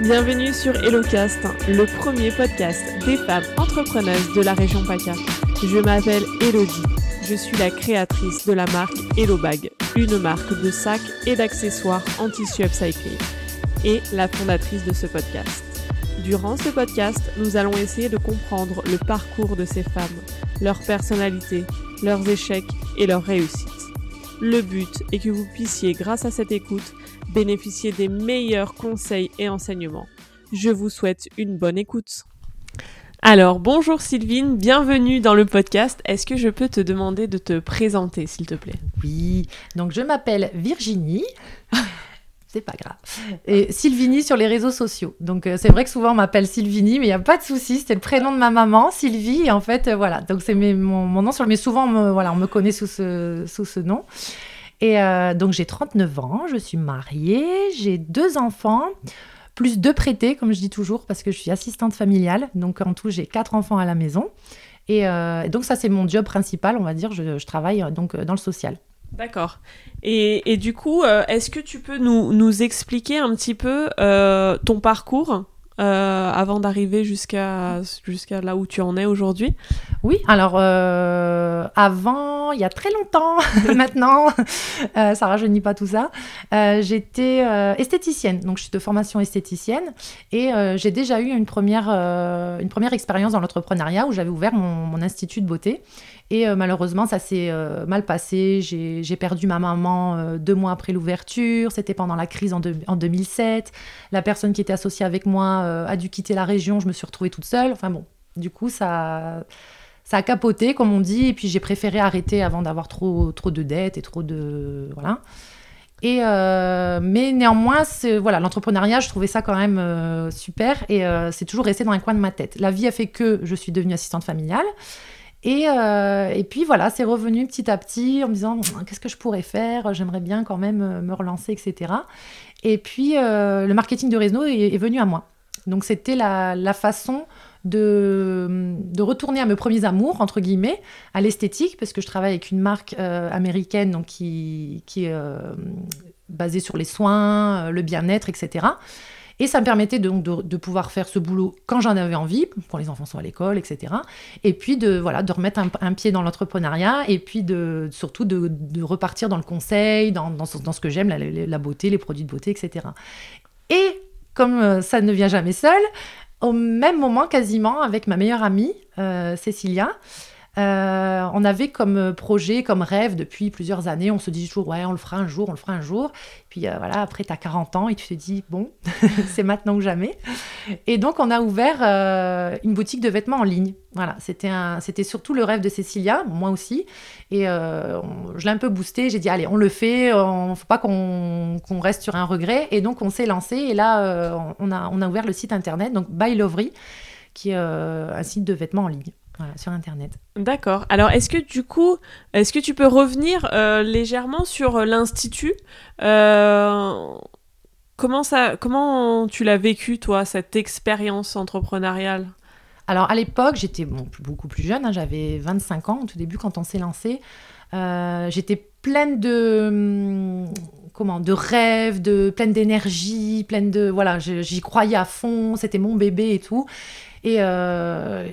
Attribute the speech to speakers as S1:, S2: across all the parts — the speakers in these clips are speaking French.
S1: Bienvenue sur HelloCast, le premier podcast des femmes entrepreneuses de la région PACA. Je m'appelle Elodie. Je suis la créatrice de la marque HelloBag, une marque de sacs et d'accessoires en tissu upcyclé, et la fondatrice de ce podcast. Durant ce podcast, nous allons essayer de comprendre le parcours de ces femmes, leur personnalité, leurs échecs et leurs réussites. Le but est que vous puissiez, grâce à cette écoute, bénéficier des meilleurs conseils et enseignements. Je vous souhaite une bonne écoute. Alors, bonjour Sylvine, bienvenue dans le podcast. Est-ce que je peux te demander de te présenter, s'il te plaît?
S2: Oui, donc je m'appelle Virginie. c'est pas grave. Et Sylvini sur les réseaux sociaux. Donc euh, c'est vrai que souvent on m'appelle Sylvini, mais il n'y a pas de souci. C'était le prénom de ma maman, Sylvie. Et en fait, euh, voilà. Donc c'est mon, mon, nom sur le. Mais souvent, on me, voilà, on me connaît sous ce, sous ce nom. Et euh, donc j'ai 39 ans, je suis mariée, j'ai deux enfants, plus deux prêtés, comme je dis toujours, parce que je suis assistante familiale. Donc en tout, j'ai quatre enfants à la maison. Et euh, donc ça, c'est mon job principal, on va dire. Je, travaille euh, donc dans le social.
S1: D'accord. Et, du coup, est-ce que tu peux nous, expliquer un petit peu ton parcours? Euh, avant d'arriver jusqu'à jusqu'à là où tu en es aujourd'hui
S2: Oui, alors euh, avant, il y a très longtemps, maintenant, euh, ça rajeunit pas tout ça, euh, j'étais esthéticienne, donc je suis de formation esthéticienne et j'ai déjà eu une première, une première expérience dans l'entrepreneuriat où j'avais ouvert mon, institut de beauté et euh, malheureusement, ça s'est euh, mal passé. J'ai perdu ma maman euh, deux mois après l'ouverture. C'était pendant la crise en, de, en, 2007. La personne qui était associée avec moi a dû quitter la région. Je me suis retrouvée toute seule. Enfin bon, du coup, ça, a capoté, comme on dit. Et puis j'ai préféré arrêter avant d'avoir trop, trop de dettes et trop de... Voilà. Et mais néanmoins, voilà, l'entrepreneuriat, je trouvais ça quand même super et c'est toujours resté dans un coin de ma tête. La vie a fait que je suis devenue assistante familiale. Et, euh, et, puis voilà, c'est revenu petit à petit en me disant qu'est-ce que je pourrais faire, j'aimerais bien quand même euh, me relancer, etc. Et puis euh, le marketing de réseau est, venu à moi. Donc c'était la, façon de, retourner à mes premiers amours, entre guillemets, à l'esthétique, parce que je travaille avec une marque américaine donc qui, qui est basée sur les soins, le bien-être, etc. Et ça me permettait donc de, pouvoir faire ce boulot quand j'en avais envie, quand les enfants sont à l'école, etc. Et puis de, voilà, de remettre un, pied dans l'entrepreneuriat et puis de, surtout de, repartir dans le conseil, dans, ce que j'aime, la, beauté, les produits de beauté, etc. Et comme ça ne vient jamais seul, au même moment quasiment avec ma meilleure amie, euh, Cécilia, euh, on avait comme projet, comme rêve depuis plusieurs années, on se dit toujours, ouais, on le fera un jour, on le fera un jour. Puis euh, voilà, après, tu as 40 ans et tu te dis, bon, c'est maintenant ou jamais. Et donc, on a ouvert euh, une boutique de vêtements en ligne. Voilà, c'était surtout le rêve de Cécilia, moi aussi. Et euh, on, je l'ai un peu boosté. J'ai dit, allez, on le fait, ne faut pas qu'on qu reste sur un regret. Et donc, on s'est lancé. Et là, euh, on, a, on a ouvert le site internet, donc By Lovery, qui est euh, un site de vêtements en ligne. Voilà, sur Internet.
S1: D'accord. Alors, est-ce que du coup, est-ce que tu peux revenir euh, légèrement sur l'Institut euh, comment, ça, comment tu l'as vécu, toi, cette expérience entrepreneuriale?
S2: Alors, à l'époque, j'étais bon, beaucoup plus jeune, hein, j'avais 25 ans au tout début quand on s'est lancé. Euh, j'étais pleine de comment de rêves, de pleine d'énergie, pleine de voilà, j'y croyais à fond, c'était mon bébé et tout. Et, euh,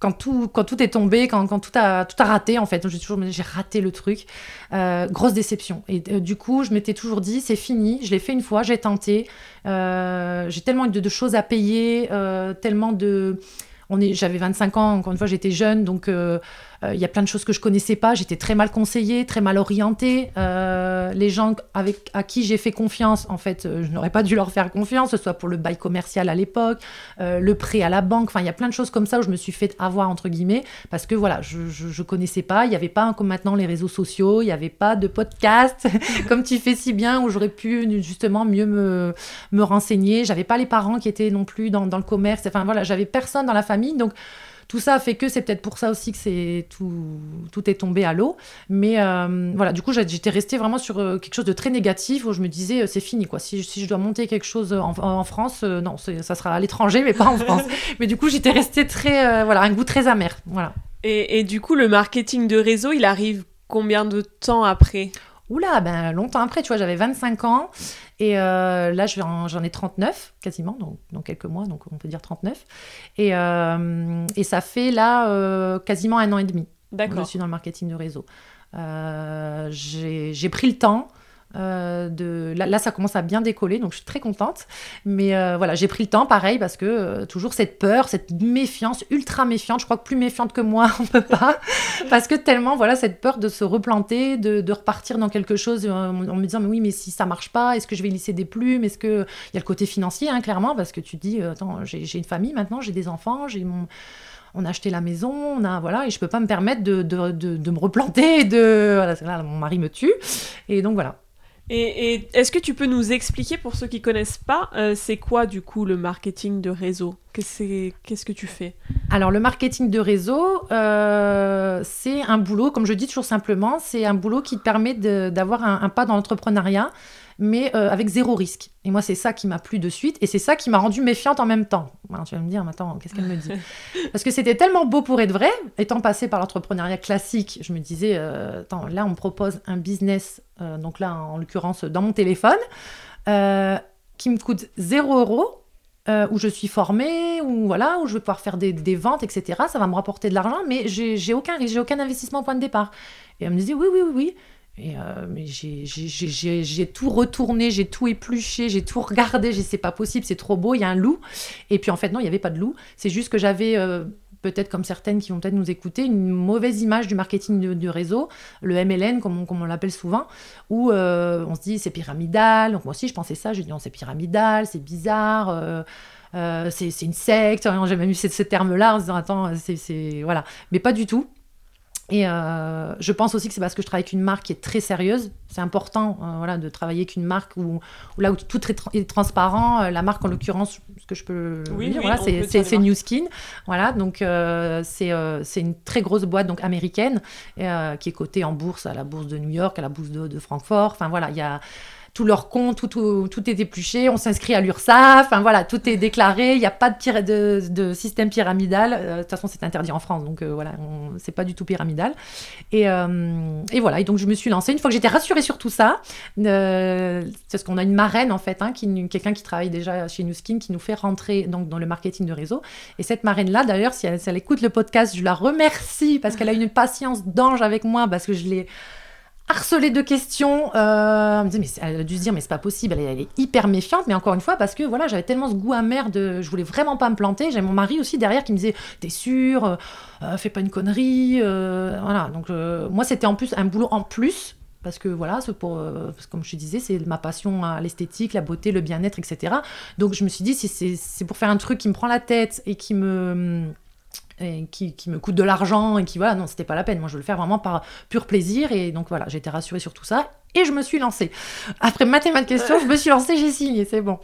S2: quand, tout, est tombé, quand, tout, a, tout a raté, en fait, j'ai toujours j'ai raté le truc, euh, grosse déception. Et euh, du coup, je m'étais toujours dit, c'est fini, je l'ai fait une fois, j'ai tenté, j'ai tellement de, de, choses à payer, tellement de j'avais 25 ans, encore une fois, j'étais jeune, donc il euh, euh, y a plein de choses que je connaissais pas. J'étais très mal conseillée, très mal orientée. Euh, les gens avec, à qui j'ai fait confiance, en fait, je n'aurais pas dû leur faire confiance, que ce soit pour le bail commercial à l'époque, euh, le prêt à la banque. Enfin, il y a plein de choses comme ça où je me suis fait avoir, entre guillemets, parce que voilà, je, je, je connaissais pas. Il n'y avait pas, comme maintenant, les réseaux sociaux, il n'y avait pas de podcast, comme tu fais si bien, où j'aurais pu justement mieux me, me renseigner. J'avais pas les parents qui étaient non plus dans, dans le commerce. Enfin, voilà, j'avais personne dans la famille donc, tout ça fait que c'est peut-être pour ça aussi que c'est tout, tout est tombé à l'eau. Mais euh, voilà, du coup, j'étais restée vraiment sur euh, quelque chose de très négatif où je me disais, euh, c'est fini, quoi. Si, si, je dois monter quelque chose en, en France, euh, non, ça sera à l'étranger, mais pas en France. mais du coup, j'étais restée très, euh, voilà, un goût très amer. Voilà.
S1: Et, et, du coup, le marketing de réseau, il arrive combien de temps après?
S2: Oula, ben longtemps après, tu vois, j'avais 25 ans et euh, là j'en ai 39 quasiment, donc dans quelques mois, donc on peut dire 39. Et, euh, et ça fait là euh, quasiment un an et demi.
S1: D'accord.
S2: Je suis dans le marketing de réseau. J'ai pris le temps. Euh, de... Là, ça commence à bien décoller, donc je suis très contente. Mais euh, voilà, j'ai pris le temps, pareil, parce que euh, toujours cette peur, cette méfiance, ultra méfiante, je crois que plus méfiante que moi, on peut pas. parce que tellement, voilà, cette peur de se replanter, de, de repartir dans quelque chose en, me disant, mais oui, mais si ça marche pas, est-ce que je vais lisser des plumes? Est-ce que. Il y a le côté financier, hein, clairement, parce que tu dis, attends, j'ai une famille maintenant, j'ai des enfants, j'ai mon on a acheté la maison, on a voilà, et je peux pas me permettre de, de, de, me replanter, de voilà, là, mon mari me tue, et donc voilà.
S1: Et, est-ce que tu peux nous expliquer, pour ceux qui connaissent pas, euh, c'est quoi du coup le marketing de réseau? Qu'est-ce que tu fais?
S2: Alors le marketing de réseau, euh, c'est un boulot, comme je dis toujours simplement, c'est un boulot qui te permet d'avoir un, pas dans l'entrepreneuriat mais euh, avec zéro risque. Et moi, c'est ça qui m'a plu de suite, et c'est ça qui m'a rendue méfiante en même temps. tu vas me dire, attends, qu'est-ce qu'elle me dit? Parce que c'était tellement beau pour être vrai, étant passé par l'entrepreneuriat classique, je me disais, euh, attends, là, on me propose un business, euh, donc là, en l'occurrence, dans mon téléphone, qui me coûte zéro euro, où je suis formée, où, voilà, où je vais pouvoir faire des, des ventes, etc. Ça va me rapporter de l'argent, mais j'ai aucun risque, j'ai aucun investissement au point de départ. Et elle me disait, oui, oui, oui, oui. Et euh, j'ai tout retourné, j'ai tout épluché, j'ai tout regardé, j'ai c'est pas possible, c'est trop beau, il y a un loup. Et puis en fait, non, il n'y avait pas de loup. C'est juste que j'avais, euh, peut-être comme certaines qui vont peut-être nous écouter, une mauvaise image du marketing du, réseau, le MLN, comme on, l'appelle souvent, où euh, on se dit c'est pyramidal. Donc moi aussi, je pensais ça, je dis non, c'est pyramidal, c'est bizarre. c'est une secte, j'ai même eu ce terme-là en se disant attends, c'est voilà, mais pas du tout. Et euh, je pense aussi que c'est parce que je travaille avec une marque qui est très sérieuse. C'est important euh, voilà, de travailler avec une marque où, là où tout est, transparent. Euh, la marque, en l'occurrence, ce que je peux dire, voilà, c'est New Skin. Voilà, donc c'est une très grosse boîte donc, américaine qui est cotée en bourse, à la bourse de New York, à la bourse de, de Francfort. Enfin voilà, il y a tout leur compte, tout, est épluché, on s'inscrit à l'URSSAF, enfin voilà, tout est déclaré, il n'y a pas de, système pyramidal. Euh, de toute façon, c'est interdit en France, donc euh, voilà, c'est pas du tout pyramidal. Et, euh, et, voilà, et donc je me suis lancée. Une fois que j'étais rassurée sur tout ça, parce qu'on a une marraine en fait, hein, quelqu'un qui travaille déjà chez Newskin, qui nous fait rentrer donc, dans le marketing de réseau. Et cette marraine-là, d'ailleurs, si elle, si elle écoute le podcast, je la remercie parce qu'elle a une patience d'ange avec moi, parce que je l'ai harcelée de questions. Euh, elle, mais elle a dû se dire, mais c'est pas possible, elle est, hyper méfiante, mais encore une fois, parce que voilà, j'avais tellement ce goût amer de. Je voulais vraiment pas me planter. J'avais mon mari aussi derrière qui me disait, t'es sûr, euh, euh, fais pas une connerie. voilà, donc moi, c'était en plus un boulot en plus. Parce que voilà, pour, comme je disais, c'est ma passion à l'esthétique, la beauté, le bien-être, etc. Donc je me suis dit, si c'est pour faire un truc qui me prend la tête et qui me et qui, qui, me coûte de l'argent et qui voilà non c'était pas la peine. Moi je veux le faire vraiment par pur plaisir et donc voilà été rassurée sur tout ça et je me suis lancée. Après mathématiques questions je me suis lancée j'ai signé c'est bon.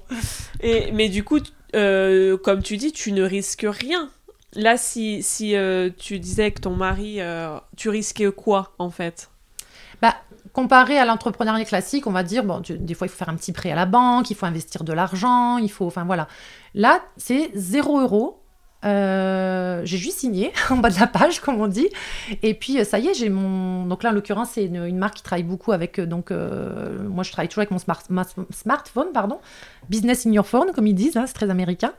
S1: Et mais du coup euh, comme tu dis tu ne risques rien. Là si, si euh, tu disais que ton mari euh, tu risquais quoi en fait?
S2: Bah comparé à l'entrepreneuriat classique, on va dire, bon, des fois, il faut faire un petit prêt à la banque, il faut investir de l'argent, il faut, enfin voilà. Là, c'est 0 euros euh, j'ai juste signé en bas de la page, comme on dit. Et puis, euh, ça y est, j'ai mon. Donc là, en l'occurrence, c'est une, marque qui travaille beaucoup avec. Euh, donc, moi, je travaille toujours avec mon smartphone, pardon. Business in your phone, comme ils disent, hein, c'est très américain.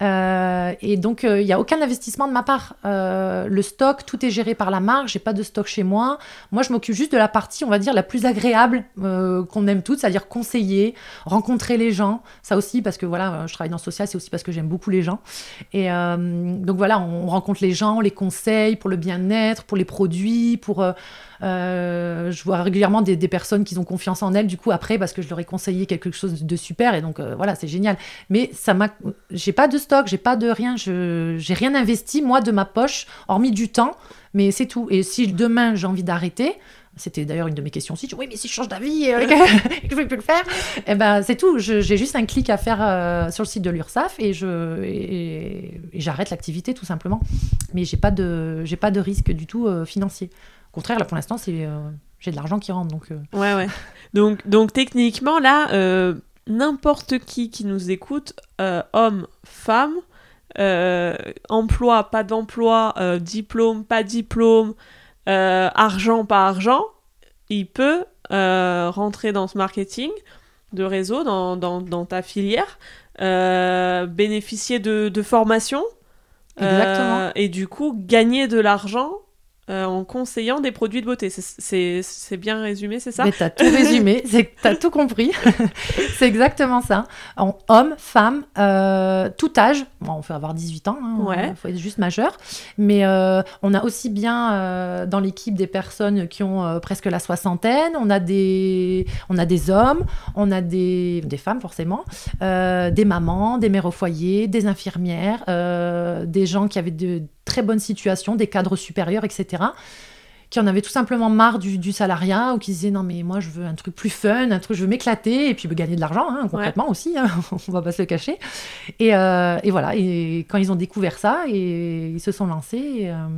S2: et donc, il n'y a aucun investissement de ma part. le stock, tout est géré par la marque. J'ai pas de stock chez moi. Moi, je m'occupe juste de la partie, on va dire, la plus agréable qu'on aime toutes, c'est-à-dire conseiller, rencontrer les gens. Ça aussi, parce que voilà, je travaille dans social, c'est aussi parce que j'aime beaucoup les gens. Et. Euh, donc voilà, on rencontre les gens, les conseils pour le bien-être, pour les produits, pour... Euh, euh, je vois régulièrement des, personnes qui ont confiance en elles, du coup, après, parce que je leur ai conseillé quelque chose de super, et donc voilà, c'est génial. Mais ça m'a... J'ai pas de stock, j'ai pas de rien, j'ai rien investi, moi, de ma poche, hormis du temps, mais c'est tout. Et si demain j'ai envie d'arrêter, c'était d'ailleurs une de mes questions aussi. Oui, mais si je change d'avis et que je ne vais plus le faire, eh ben, c'est tout. J'ai juste un clic à faire euh, sur le site de l'URSSAF et j'arrête l'activité tout simplement. Mais j'ai pas de j'ai pas de risque du tout euh, financier. Au contraire, là pour l'instant, c'est euh, j'ai de l'argent qui rentre. Donc,
S1: Ouais, ouais. Donc, donc techniquement, là, n'importe qui qui nous écoute, homme, femme, emploi, pas d'emploi, diplôme, pas diplôme, euh, argent par argent, il peut rentrer dans ce marketing de réseau, dans, dans, ta filière, bénéficier de, de formation. et du coup, gagner de l'argent euh, en conseillant des produits de beauté. C'est bien résumé, c'est ça?
S2: Mais t'as tout résumé, t'as tout compris. c'est exactement ça. En homme, femme, euh, tout âge. Bon, on peut avoir 18 ans, il hein, faut être juste majeur. Mais euh, on a aussi bien dans l'équipe des personnes qui ont presque la soixantaine. On a des, on a des hommes, on a des, des femmes forcément, des mamans, des mères au foyer, des infirmières, des gens qui avaient de très bonne situation, des cadres supérieurs, etc., qui en avaient tout simplement marre du, salariat ou qui disaient non mais moi je veux un truc plus fun, un truc je veux m'éclater et puis gagner de l'argent hein, concrètement aussi, hein, on va pas se le cacher. Euh, et, voilà, et quand ils ont découvert ça et ils se sont lancés. Et, euh,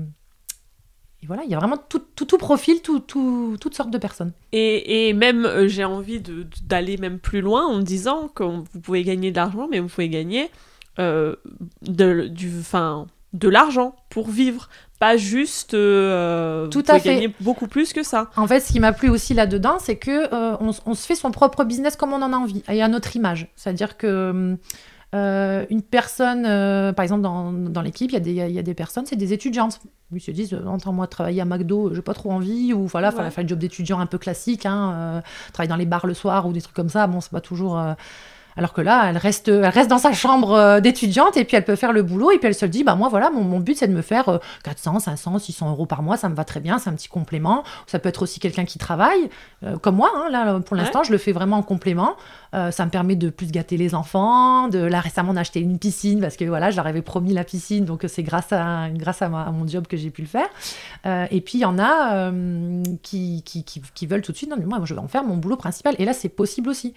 S2: voilà, il y a vraiment tout, tout, profil, tout, toutes sortes de personnes.
S1: Et, même, euh, j'ai envie d'aller même plus loin en disant que vous pouvez gagner de l'argent, mais vous pouvez gagner de, du, fin, de l'argent pour vivre, pas juste euh,
S2: tout à fait
S1: gagner beaucoup plus que ça.
S2: En fait, ce qui m'a plu aussi là-dedans, c'est que euh, on, se fait son propre business comme on en a envie et à notre image. C'est-à-dire que euh, une personne, par exemple dans, dans l'équipe, il y, y, a des personnes, c'est des étudiantes. Ils se disent, entends-moi travailler à McDo, j'ai pas trop envie, ou voilà, ouais. faire le job d'étudiant un peu classique, hein, travailler dans les bars le soir ou des trucs comme ça. Bon, c'est pas toujours alors que là, elle reste, elle reste dans sa chambre euh, d'étudiante et puis elle peut faire le boulot et puis elle se dit, bah moi voilà, mon, mon but c'est de me faire 400, 500, 600 euros par mois, ça me va très bien, c'est un petit complément. Ça peut être aussi quelqu'un qui travaille, euh, comme moi, hein, là pour l'instant je le fais vraiment en complément. Euh, ça me permet de plus gâter les enfants. De là récemment on a acheté une piscine parce que voilà, je avais promis la piscine, donc c'est grâce à, grâce à, mon job que j'ai pu le faire. et puis il y en a qui, qui, qui, qui, veulent tout de suite, non mais moi je vais en faire mon boulot principal. Et là c'est possible aussi.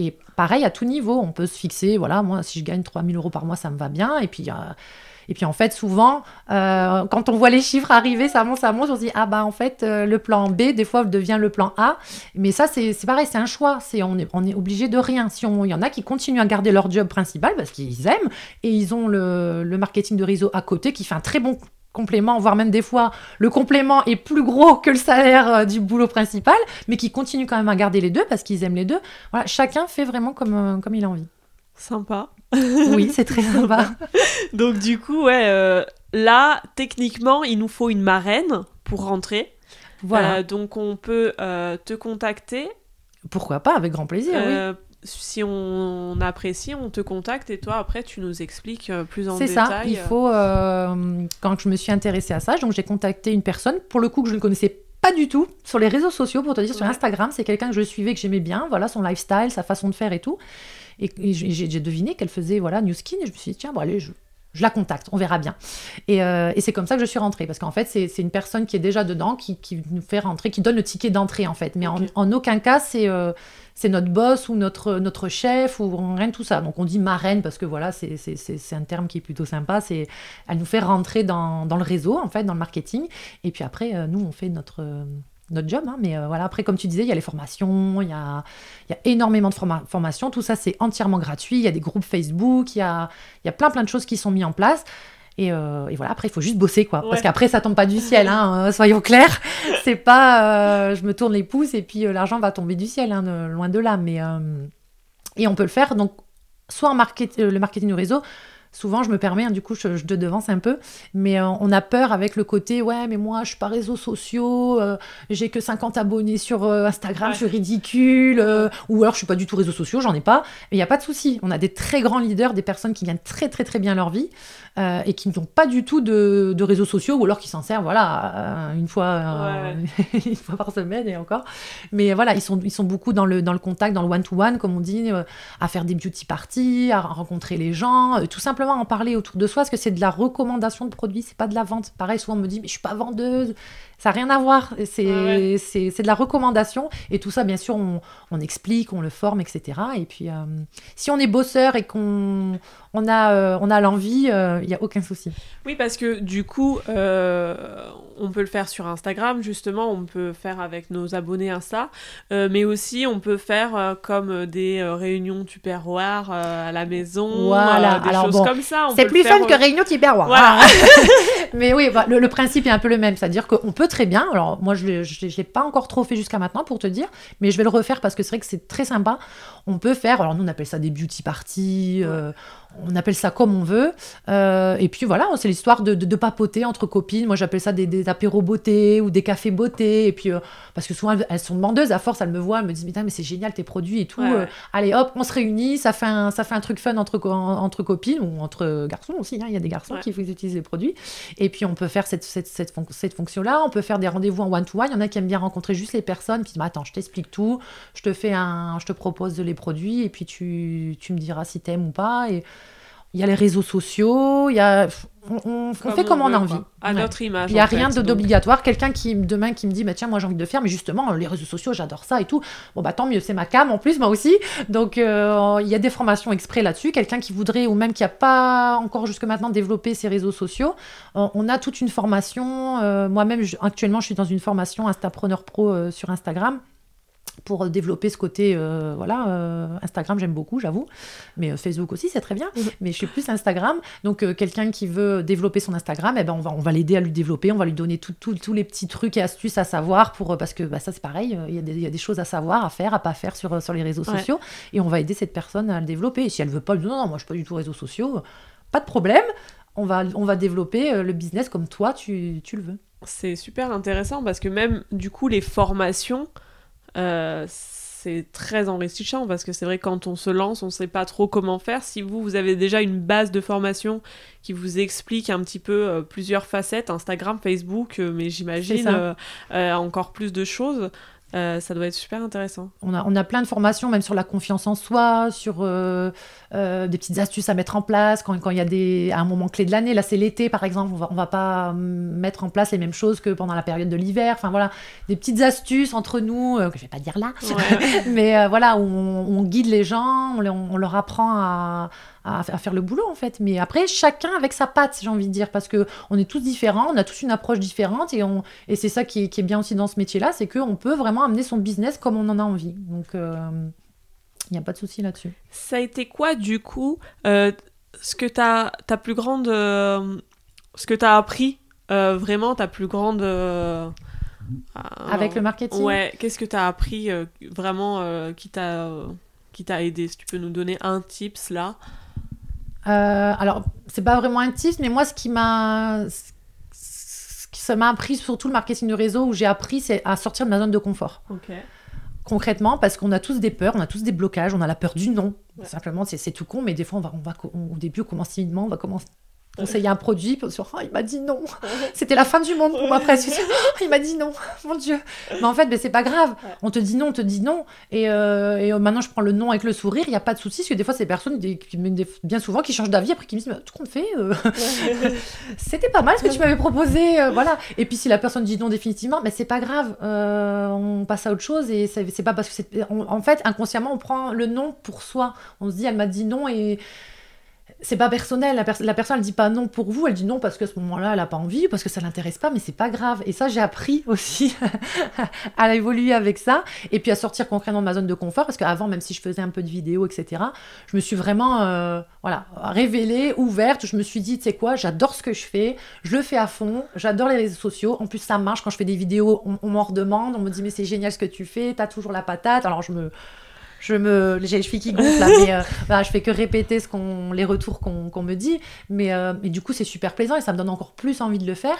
S2: Et pareil, à tout niveau, on peut se fixer, voilà, moi, si je gagne 3000 euros par mois, ça me va bien. Et puis, euh, en fait, souvent, euh, quand on voit les chiffres arriver, ça monte, ça monte, on se dit, ah bah en fait, euh, le plan B, des fois, devient le plan A. Mais ça, c'est pareil, c'est un choix. On, est, obligé de rien. Si y en a qui continuent à garder leur job principal parce qu'ils aiment et ils ont le, le marketing de réseau à côté qui fait un très bon complément, voire même des fois le complément est plus gros que le salaire euh, du boulot principal, mais qui continuent quand même à garder les deux parce qu'ils aiment les deux. Voilà, chacun fait vraiment comme, euh, comme il a envie.
S1: Sympa.
S2: oui, c'est très sympa.
S1: Donc du coup, ouais, euh, là, techniquement, il nous faut une marraine pour rentrer. Voilà. donc on peut te contacter.
S2: Pourquoi pas, avec grand plaisir, oui
S1: si on, apprécie, on te contacte et toi, après, tu nous expliques euh, plus en détail.
S2: C'est ça, il faut... Euh, quand je me suis intéressée à ça, donc j'ai contacté une personne, pour le coup, que je ne connaissais pas du tout, sur les réseaux sociaux, pour te dire, sur Instagram, c'est quelqu'un que je suivais, que j'aimais bien, voilà, son lifestyle, sa façon de faire et tout. Et, j'ai j'ai deviné qu'elle faisait, voilà, New Skin, et je me suis dit, tiens, bon, allez, je, je la contacte, on verra bien. Et, euh, et c'est comme ça que je suis rentrée, parce qu'en fait, c'est une personne qui est déjà dedans, qui, qui, nous fait rentrer, qui donne le ticket d'entrée, en fait. Mais en, en, aucun cas, c'est c'est notre boss ou notre, notre chef ou rien de tout ça. Donc on dit marraine parce que voilà, c'est un terme qui est plutôt sympa. C'est Elle nous fait rentrer dans, dans, le réseau, en fait, dans le marketing. Et puis après, euh, nous, on fait notre notre job. Hein. mais euh, voilà, après, comme tu disais, il y a les formations, il y a, il y a énormément de formations. Tout ça, c'est entièrement gratuit. Il y a des groupes Facebook, il y a, il y a plein, plein de choses qui sont mises en place. Euh, et, voilà, après, il faut juste bosser, quoi. Parce qu'après, ça tombe pas du ciel, hein, euh, soyons clairs. C'est pas euh, je me tourne les pouces et puis l'argent va tomber du ciel, hein, loin de là. Mais, et on peut le faire, donc, soit en market, le marketing du réseau, souvent je me permets, hein, du coup je, te devance un peu, mais on a peur avec le côté ouais mais moi je suis pas réseaux sociaux, j'ai que 50 abonnés sur Instagram, je suis ridicule, ou alors je suis pas du tout réseaux sociaux, j'en ai pas, mais il n'y a pas de souci, on a des très grands leaders, des personnes qui gagnent très très très bien leur vie, euh, et qui n'ont pas du tout de, réseaux sociaux ou alors qui s'en servent voilà euh, une fois euh, une fois par semaine et encore. Mais voilà ils sont ils sont beaucoup dans le dans le contact dans le one to one comme on dit à faire des beauty parties à rencontrer les gens tout simplement en parler autour de soi parce que c'est de la recommandation de produits c'est pas de la vente. Pareil souvent on me dit mais je suis pas vendeuse ça n'a rien à voir. C'est de la recommandation. Et tout ça, bien sûr, on, on explique, on le forme, etc. Et puis, si on est bosseur et qu'on on a, euh, on a l'envie, il euh, n'y a aucun souci.
S1: Oui, parce que du coup, euh, on peut le faire sur Instagram, justement, on peut faire avec nos abonnés Insta, mais aussi on peut faire comme des réunions tupperware à la maison, voilà. des choses comme ça.
S2: C'est plus fun que réunion tupperware. Voilà. mais oui, bah, le, principe est un peu le même, c'est-à-dire qu'on peut très bien. Alors, moi, je ne l'ai pas encore trop fait jusqu'à maintenant, pour te dire, mais je vais le refaire parce que c'est vrai que c'est très sympa. On peut faire, alors nous, on appelle ça des beauty parties, euh, on appelle ça comme on veut. Euh, et puis voilà, c'est l'histoire de, de, papoter entre copines. Moi, j'appelle ça des, des, apéros beauté ou des cafés beauté. Et puis, euh, parce que souvent, elles, sont demandeuses. À force, elles me voient, elles me disent Mais, c'est génial tes produits et tout. allez, hop, on se réunit. Ça fait un, ça fait un truc fun entre, entre copines ou entre garçons aussi. Hein. Il y a des garçons qui utilisent les produits. Et puis, on peut faire cette, cette, cette, cette fonction-là. On peut faire des rendez-vous en one-to-one. Il y en a qui aiment bien rencontrer juste les personnes. Puis, attends, je t'explique tout. Je te fais un, je te propose les produits et puis tu, tu me diras si t'aimes ou pas. Et il y a les réseaux sociaux, il y a on, fait comme on, a envie.
S1: À notre image.
S2: Il n'y a rien d'obligatoire. Quelqu'un qui demain qui me dit bah, tiens moi j'ai envie de faire, mais justement les réseaux sociaux j'adore ça et tout. Bon bah tant mieux c'est ma cam en plus moi aussi. Donc euh, il y a des formations exprès là-dessus. Quelqu'un qui voudrait ou même qui n'a pas encore jusque maintenant développé ses réseaux sociaux, on a toute une formation. Euh, moi-même actuellement je suis dans une formation Instapreneur Pro euh, sur Instagram pour développer ce côté, euh, voilà, euh, Instagram j'aime beaucoup, j'avoue, mais euh, Facebook aussi c'est très bien, mhm. mais je suis plus Instagram, donc quelqu'un qui veut développer son Instagram, eh ben on va, on va l'aider à lui développer, on va lui donner tous les petits trucs et astuces à savoir, pour, parce que bah, ça c'est pareil, il y, y, a des choses à savoir, à faire, à pas faire sur, sur les réseaux sociaux, et on va aider cette personne à le développer, et si elle veut pas, non, non, moi je suis pas du tout réseaux sociaux, pas de problème, on va, on va développer le business comme toi tu, tu le veux.
S1: C'est super intéressant parce que même du coup les formations, euh, c'est très enrichissant parce que c'est vrai quand on se lance, on ne sait pas trop comment faire. Si vous, vous avez déjà une base de formation qui vous explique un petit peu euh, plusieurs facettes, Instagram, Facebook, euh, mais j'imagine encore plus de choses, euh, ça doit être super intéressant.
S2: On a, on a plein de formations, même sur la confiance en soi, sur euh, euh, des petites astuces à mettre en place quand, quand il y a des, à un moment clé de l'année. Là, c'est l'été, par exemple. On va, on va pas mettre en place les mêmes choses que pendant la période de l'hiver. Enfin, voilà, des petites astuces entre nous, que je vais pas dire là. Mais voilà, où on, guide les gens, on, on leur apprend à, à, faire le boulot en fait. Mais après, chacun avec sa patte, j'ai envie de dire, parce que on est tous différents, on a tous une approche différente et, on, et c'est ça qui est, qui est, bien aussi dans ce métier-là, c'est qu'on peut vraiment amener son business comme on en a envie. Donc, il euh, n'y a pas de souci là-dessus.
S1: Ça a été quoi du coup euh, ce que ta, ta plus grande. Euh, ce que tu as appris, vraiment ta plus grande.
S2: Avec le marketing
S1: Ouais, qu'est-ce que tu as appris vraiment qui t'a qui t'a aidé? Si tu peux nous donner un tips là
S2: euh, alors, c'est pas vraiment un tips, mais moi, ce qui m'a. Ça m'a appris surtout le marketing de réseau où j'ai appris c'est à sortir de ma zone de confort. Concrètement, parce qu'on a tous des peurs, on a tous des blocages, on a la peur du non. Simplement, c'est tout con, mais des fois, on va, on va, au début, on commence timidement, on va commencer conseillé un produit, sur, oh, il m'a dit non. C'était la fin du monde pour moi presque. il m'a dit non, mon Dieu. Mais en fait, ben, c'est pas grave. On te dit non, on te dit non. Et, euh, et euh, maintenant, je prends le non avec le sourire, il n'y a pas de souci. Parce que des fois, c'est des personnes, bien souvent, qui changent d'avis après qui me disent, tout compte fait, euh, c'était pas mal ce que tu m'avais proposé. voilà. Et puis, si la personne dit non définitivement, mais ben, c'est pas grave. on passe à autre chose. Et c'est pas parce que c'est. En fait, inconsciemment, on prend le non pour soi. On se dit, elle m'a dit non et c'est pas personnel. La, personne, elle dit pas non pour vous, elle dit non parce que ce moment-là, elle a pas envie, parce que ça l'intéresse pas, mais c'est pas grave. Et ça, j'ai appris aussi à évoluer avec ça, et puis à sortir concrètement de ma zone de confort, parce qu'avant, même si je faisais un peu de vidéos, etc., je me suis vraiment, euh, voilà, révélée, ouverte. Je me suis dit, tu sais quoi, j'adore ce que je fais, je le fais à fond, j'adore les réseaux sociaux. En plus, ça marche quand je fais des vidéos, on m'en redemande, on me dit, mais c'est génial ce que tu fais, t'as toujours la patate. Alors, je me je me j'ai les chevilles qui gonflent là, mais euh, bah, je fais que répéter ce qu'on les retours qu'on me dit mais, euh, mais du coup c'est super plaisant et ça me donne encore plus envie de le faire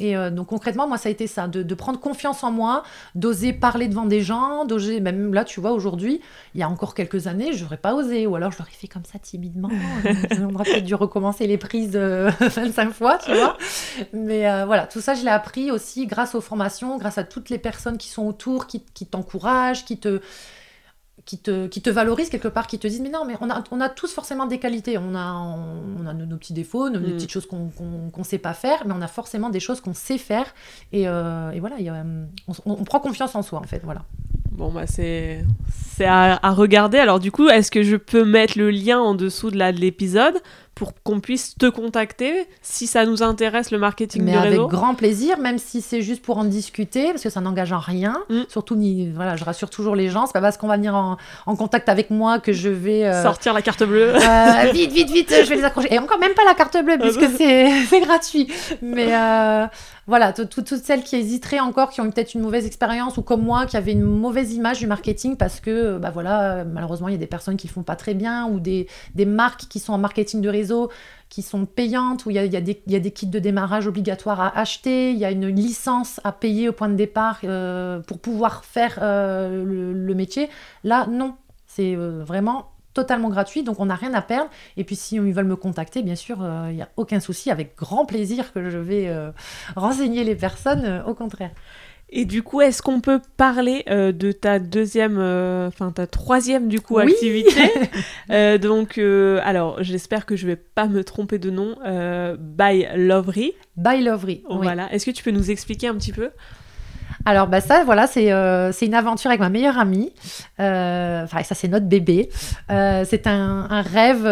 S2: et euh, donc concrètement, moi, ça a été ça, de, de prendre confiance en moi, d'oser parler devant des gens, d'oser, même là, tu vois, aujourd'hui, il y a encore quelques années, je n'aurais pas osé, ou alors je l'aurais fait comme ça timidement. On aurait peut-être dû recommencer les prises 25 fois, tu vois. Mais voilà, tout ça, je l'ai appris aussi grâce aux formations, grâce à toutes les personnes qui sont autour, qui, qui t'encouragent, qui te qui te, qui te valorisent quelque part, qui te disent mais non, mais on a, on a tous forcément des qualités, on a, on, a nos, petits défauts, nos, mm. petites choses qu'on ne sait pas faire, mais on a forcément des choses qu'on sait faire, et, euh, et voilà, on, prend confiance en soi en fait, voilà.
S1: Bon bah c'est à, à, regarder, alors du coup, est-ce que je peux mettre le lien en dessous de l'épisode? Pour qu'on puisse te contacter si ça nous intéresse le marketing
S2: Mais
S1: de
S2: avec
S1: réseau
S2: grand plaisir, même si c'est juste pour en discuter, parce que ça n'engage en rien.
S1: Mm.
S2: Surtout, ni, voilà, je rassure toujours les gens, c'est pas parce qu'on va venir en, en contact avec moi que je vais. euh,
S1: Sortir la carte bleue.
S2: euh, vite, vite, vite, je vais les accrocher. Et encore même pas la carte bleue,
S1: Ah
S2: puisque c'est gratuit. Mais euh, voilà, tout- tout- toutes celles qui hésiteraient encore, qui ont eu peut-être une mauvaise expérience, ou comme moi, qui avaient une mauvaise image du marketing, parce que, bah voilà, malheureusement, il y a des personnes qui le font pas très bien, ou des, des marques qui sont en marketing de réseau, qui sont payantes, où il y a, y a des, kits de démarrage obligatoires à acheter, il y a une licence à payer au point de départ euh, pour pouvoir faire euh, le, le métier. Là, non. C'est euh, vraiment totalement gratuit, donc on n'a rien à perdre. Et puis si ils veulent me contacter, bien sûr, il n'y a aucun souci, avec grand plaisir que je vais renseigner les personnes, au contraire.
S1: Et du coup, est-ce qu'on peut parler euh, de ta deuxième, euh, enfin ta troisième du coup
S2: Oui.
S1: activité Euh, Donc, alors j'espère que je vais pas me tromper de nom. By Lovery.
S2: By Lovery.
S1: Oh,
S2: oui.
S1: Voilà. Est-ce que tu peux nous expliquer un petit peu?
S2: Alors bah ça, voilà, c'est euh, une aventure avec ma meilleure amie. Euh, Enfin, ça c'est notre bébé. Euh, c'est un, un rêve.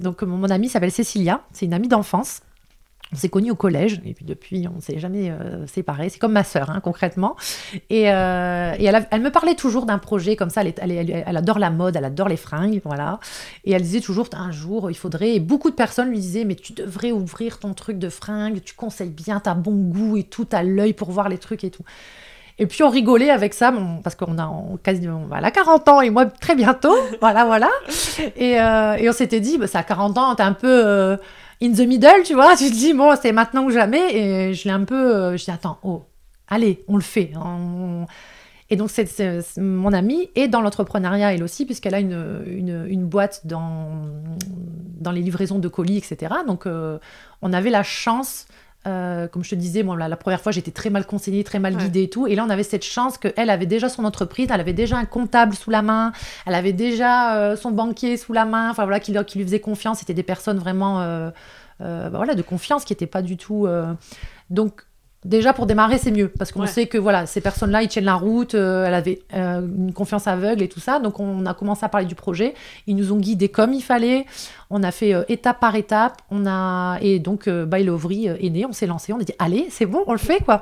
S2: donc mon amie s'appelle Cécilia. C'est une amie d'enfance. On s'est connus au collège et puis depuis on s'est jamais euh, séparés. C'est comme ma sœur hein, concrètement. Et, euh, elle, me parlait toujours d'un projet comme ça. Elle, adore la mode, elle adore les fringues, voilà. Et elle disait toujours un jour il faudrait. Et beaucoup de personnes lui disaient mais tu devrais ouvrir ton truc de fringues. Tu conseilles bien, t'as bon goût et tout, t'as l'œil pour voir les trucs et tout. Et puis on rigolait avec ça, parce qu'on a on, quasi, on, elle a 40 ans et moi très bientôt, voilà, voilà. Et, euh, et on s'était dit, bah, ça à 40 ans, t'es un peu euh, in the middle, tu vois. Tu te dis, bon, c'est maintenant ou jamais. Et je l'ai un peu, euh, je dis, attends, oh, allez, on le fait. Et donc, mon amie est dans l'entrepreneuriat, elle aussi, puisqu'elle a une, une, une boîte dans, dans les livraisons de colis, etc. Donc, euh, on avait la chance, euh, comme je te disais, moi, la, la première fois, j'étais très mal conseillée, très mal
S1: Ouais.
S2: guidée et tout. Et là, on avait cette chance qu'elle avait déjà son entreprise, elle avait déjà un comptable sous la main, elle avait déjà euh, son banquier sous la main, enfin voilà, qui, lui- qui lui faisait confiance. C'était des personnes vraiment euh, bah, voilà, de confiance qui n'étaient pas du tout. Donc, déjà pour démarrer, c'est mieux parce qu'on
S1: Ouais.
S2: sait que voilà, ces personnes-là, ils tiennent la route, euh, elle avait euh, une confiance aveugle et tout ça. Donc, on a commencé à parler du projet. Ils nous ont guidés comme il fallait. On a fait euh, étape par étape. On a et donc euh, euh, est né. On s'est lancé. On a dit allez, c'est bon, on le fait quoi.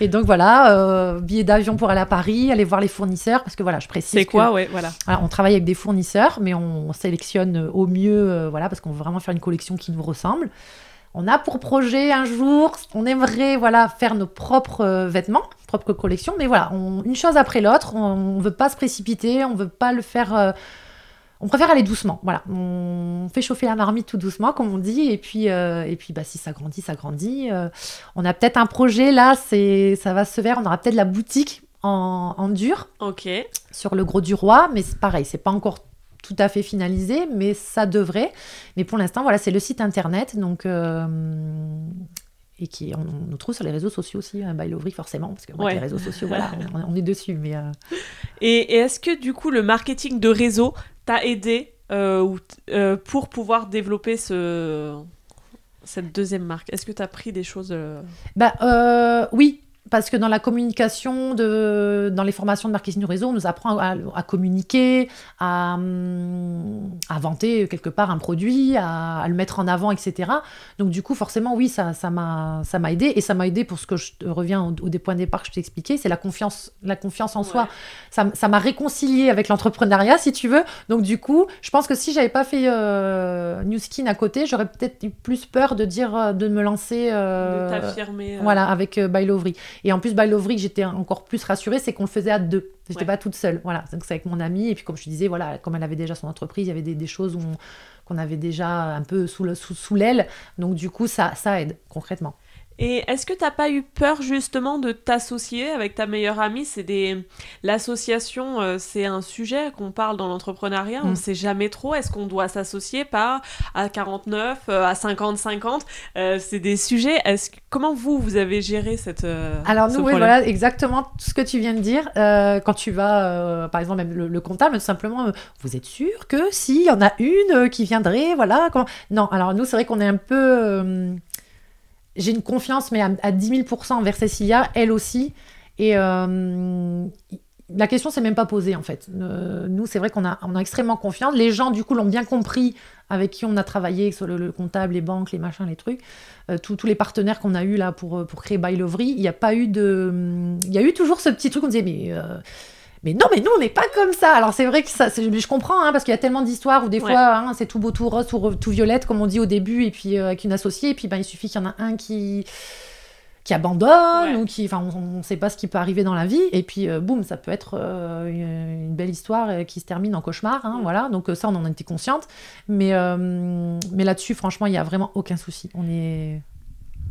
S2: Et donc voilà, billet d'avion pour aller à Paris, aller voir les fournisseurs parce que voilà, je précise.
S1: C'est
S2: que-
S1: quoi, ouais, voilà.
S2: on travaille avec des fournisseurs, mais on sélectionne au mieux, voilà, parce qu'on veut vraiment faire une collection qui nous ressemble. On a pour projet un jour, on aimerait voilà faire nos propres euh, vêtements, propres collections, mais voilà, on- une chose après l'autre. On, ne veut pas se précipiter, on veut pas le faire. euh, on préfère aller doucement, voilà. On fait chauffer la marmite tout doucement, comme on dit, et puis, euh, et puis bah, si ça grandit, ça grandit. Euh, on a peut-être un projet là, c'est, ça va se faire. On aura peut-être la boutique en, en dur
S1: Ok.
S2: sur le gros du roi, mais c'est pareil, c'est pas encore tout à fait finalisé, mais ça devrait. Mais pour l'instant, voilà, c'est le site internet, donc euh, et qui on, on nous trouve sur les réseaux sociaux aussi, hein, by Lovry forcément, parce que
S1: Ouais.
S2: les réseaux sociaux, voilà, on, on est dessus. Mais euh,
S1: Et, et est-ce que du coup le marketing de réseau t'a aidé euh, pour pouvoir développer ce cette deuxième marque? Est-ce que t'as pris des choses
S2: bah oui. Parce que dans la communication, de, dans les formations de marketing du réseau, on nous apprend à, à communiquer, à, hum, à vanter quelque part un produit, à, à le mettre en avant, etc. Donc du coup, forcément, oui, ça ça m'a ça m'a aidé et ça m'a aidé pour ce que je reviens au, au des points de départ que je t'ai expliqué, c'est la confiance, la confiance en soi.
S1: Ouais.
S2: Ça m'a réconcilié avec l'entrepreneuriat, si tu veux. Donc du coup, je pense que si j'avais pas fait euh, New Skin à côté, j'aurais peut-être eu plus peur de dire euh, de me lancer. euh,
S1: de t'affirmer euh,
S2: voilà, avec Lovery. Et en plus, By Lovery, j'étais encore plus rassurée, c'est qu'on le faisait à deux. J'étais
S1: Ouais.
S2: pas toute seule. Voilà, donc c'est avec mon amie. Et puis, comme je te disais, voilà, comme elle avait déjà son entreprise, il y avait des, des choses qu'on avait déjà un peu sous le- sous, sous l'aile. Donc, du coup, ça, ça aide concrètement.
S1: Et est-ce que t'as pas eu peur justement de t'associer avec ta meilleure amie? C'est des l'association, euh, c'est un sujet qu'on parle dans l'entrepreneuriat. On
S2: Mm.
S1: sait jamais trop. Est-ce qu'on doit s'associer pas à 49, euh, à 50-50 Euh, C'est des sujets. Est-ce comment vous vous avez géré cette
S2: Alors,
S1: ce
S2: nous, oui, voilà, exactement tout ce que tu viens de dire. Quand tu vas, par exemple, même le, le comptable, tout simplement, vous êtes sûr que s'il y en a une qui viendrait, voilà. Non, alors nous, c'est vrai qu'on est un peu. J'ai une confiance, mais à, à 10 000 envers Cécilia, elle aussi. Et euh, la question s'est même pas posée en fait. Euh, nous, c'est vrai qu'on a, on a extrêmement confiance. Les gens, du coup, l'ont bien compris avec qui on a travaillé, ce soit le, comptable, les banques, les machins, les trucs, euh, tous les partenaires qu'on a eu là pour, pour créer By Lovery. Il n'y a pas eu de. Il y a eu toujours ce petit truc, on disait, mais. Mais non, mais nous, on n'est pas comme ça. Alors, c'est vrai que ça, je comprends, hein, parce qu'il y a tellement d'histoires où des fois, hein, c'est tout beau, tout rose, tout, tout, violette, comme on dit au début, et puis avec une associée, et puis ben, il suffit qu'il y en a un qui qui abandonne ou qui, enfin, on ne sait pas ce qui peut arriver dans la vie. Et puis, euh, boum, ça peut être euh, une, belle histoire euh, qui se termine en cauchemar. Hein, voilà. Donc ça, on en était consciente. Mais, mais là-dessus, franchement, il n'y a vraiment aucun souci. On est.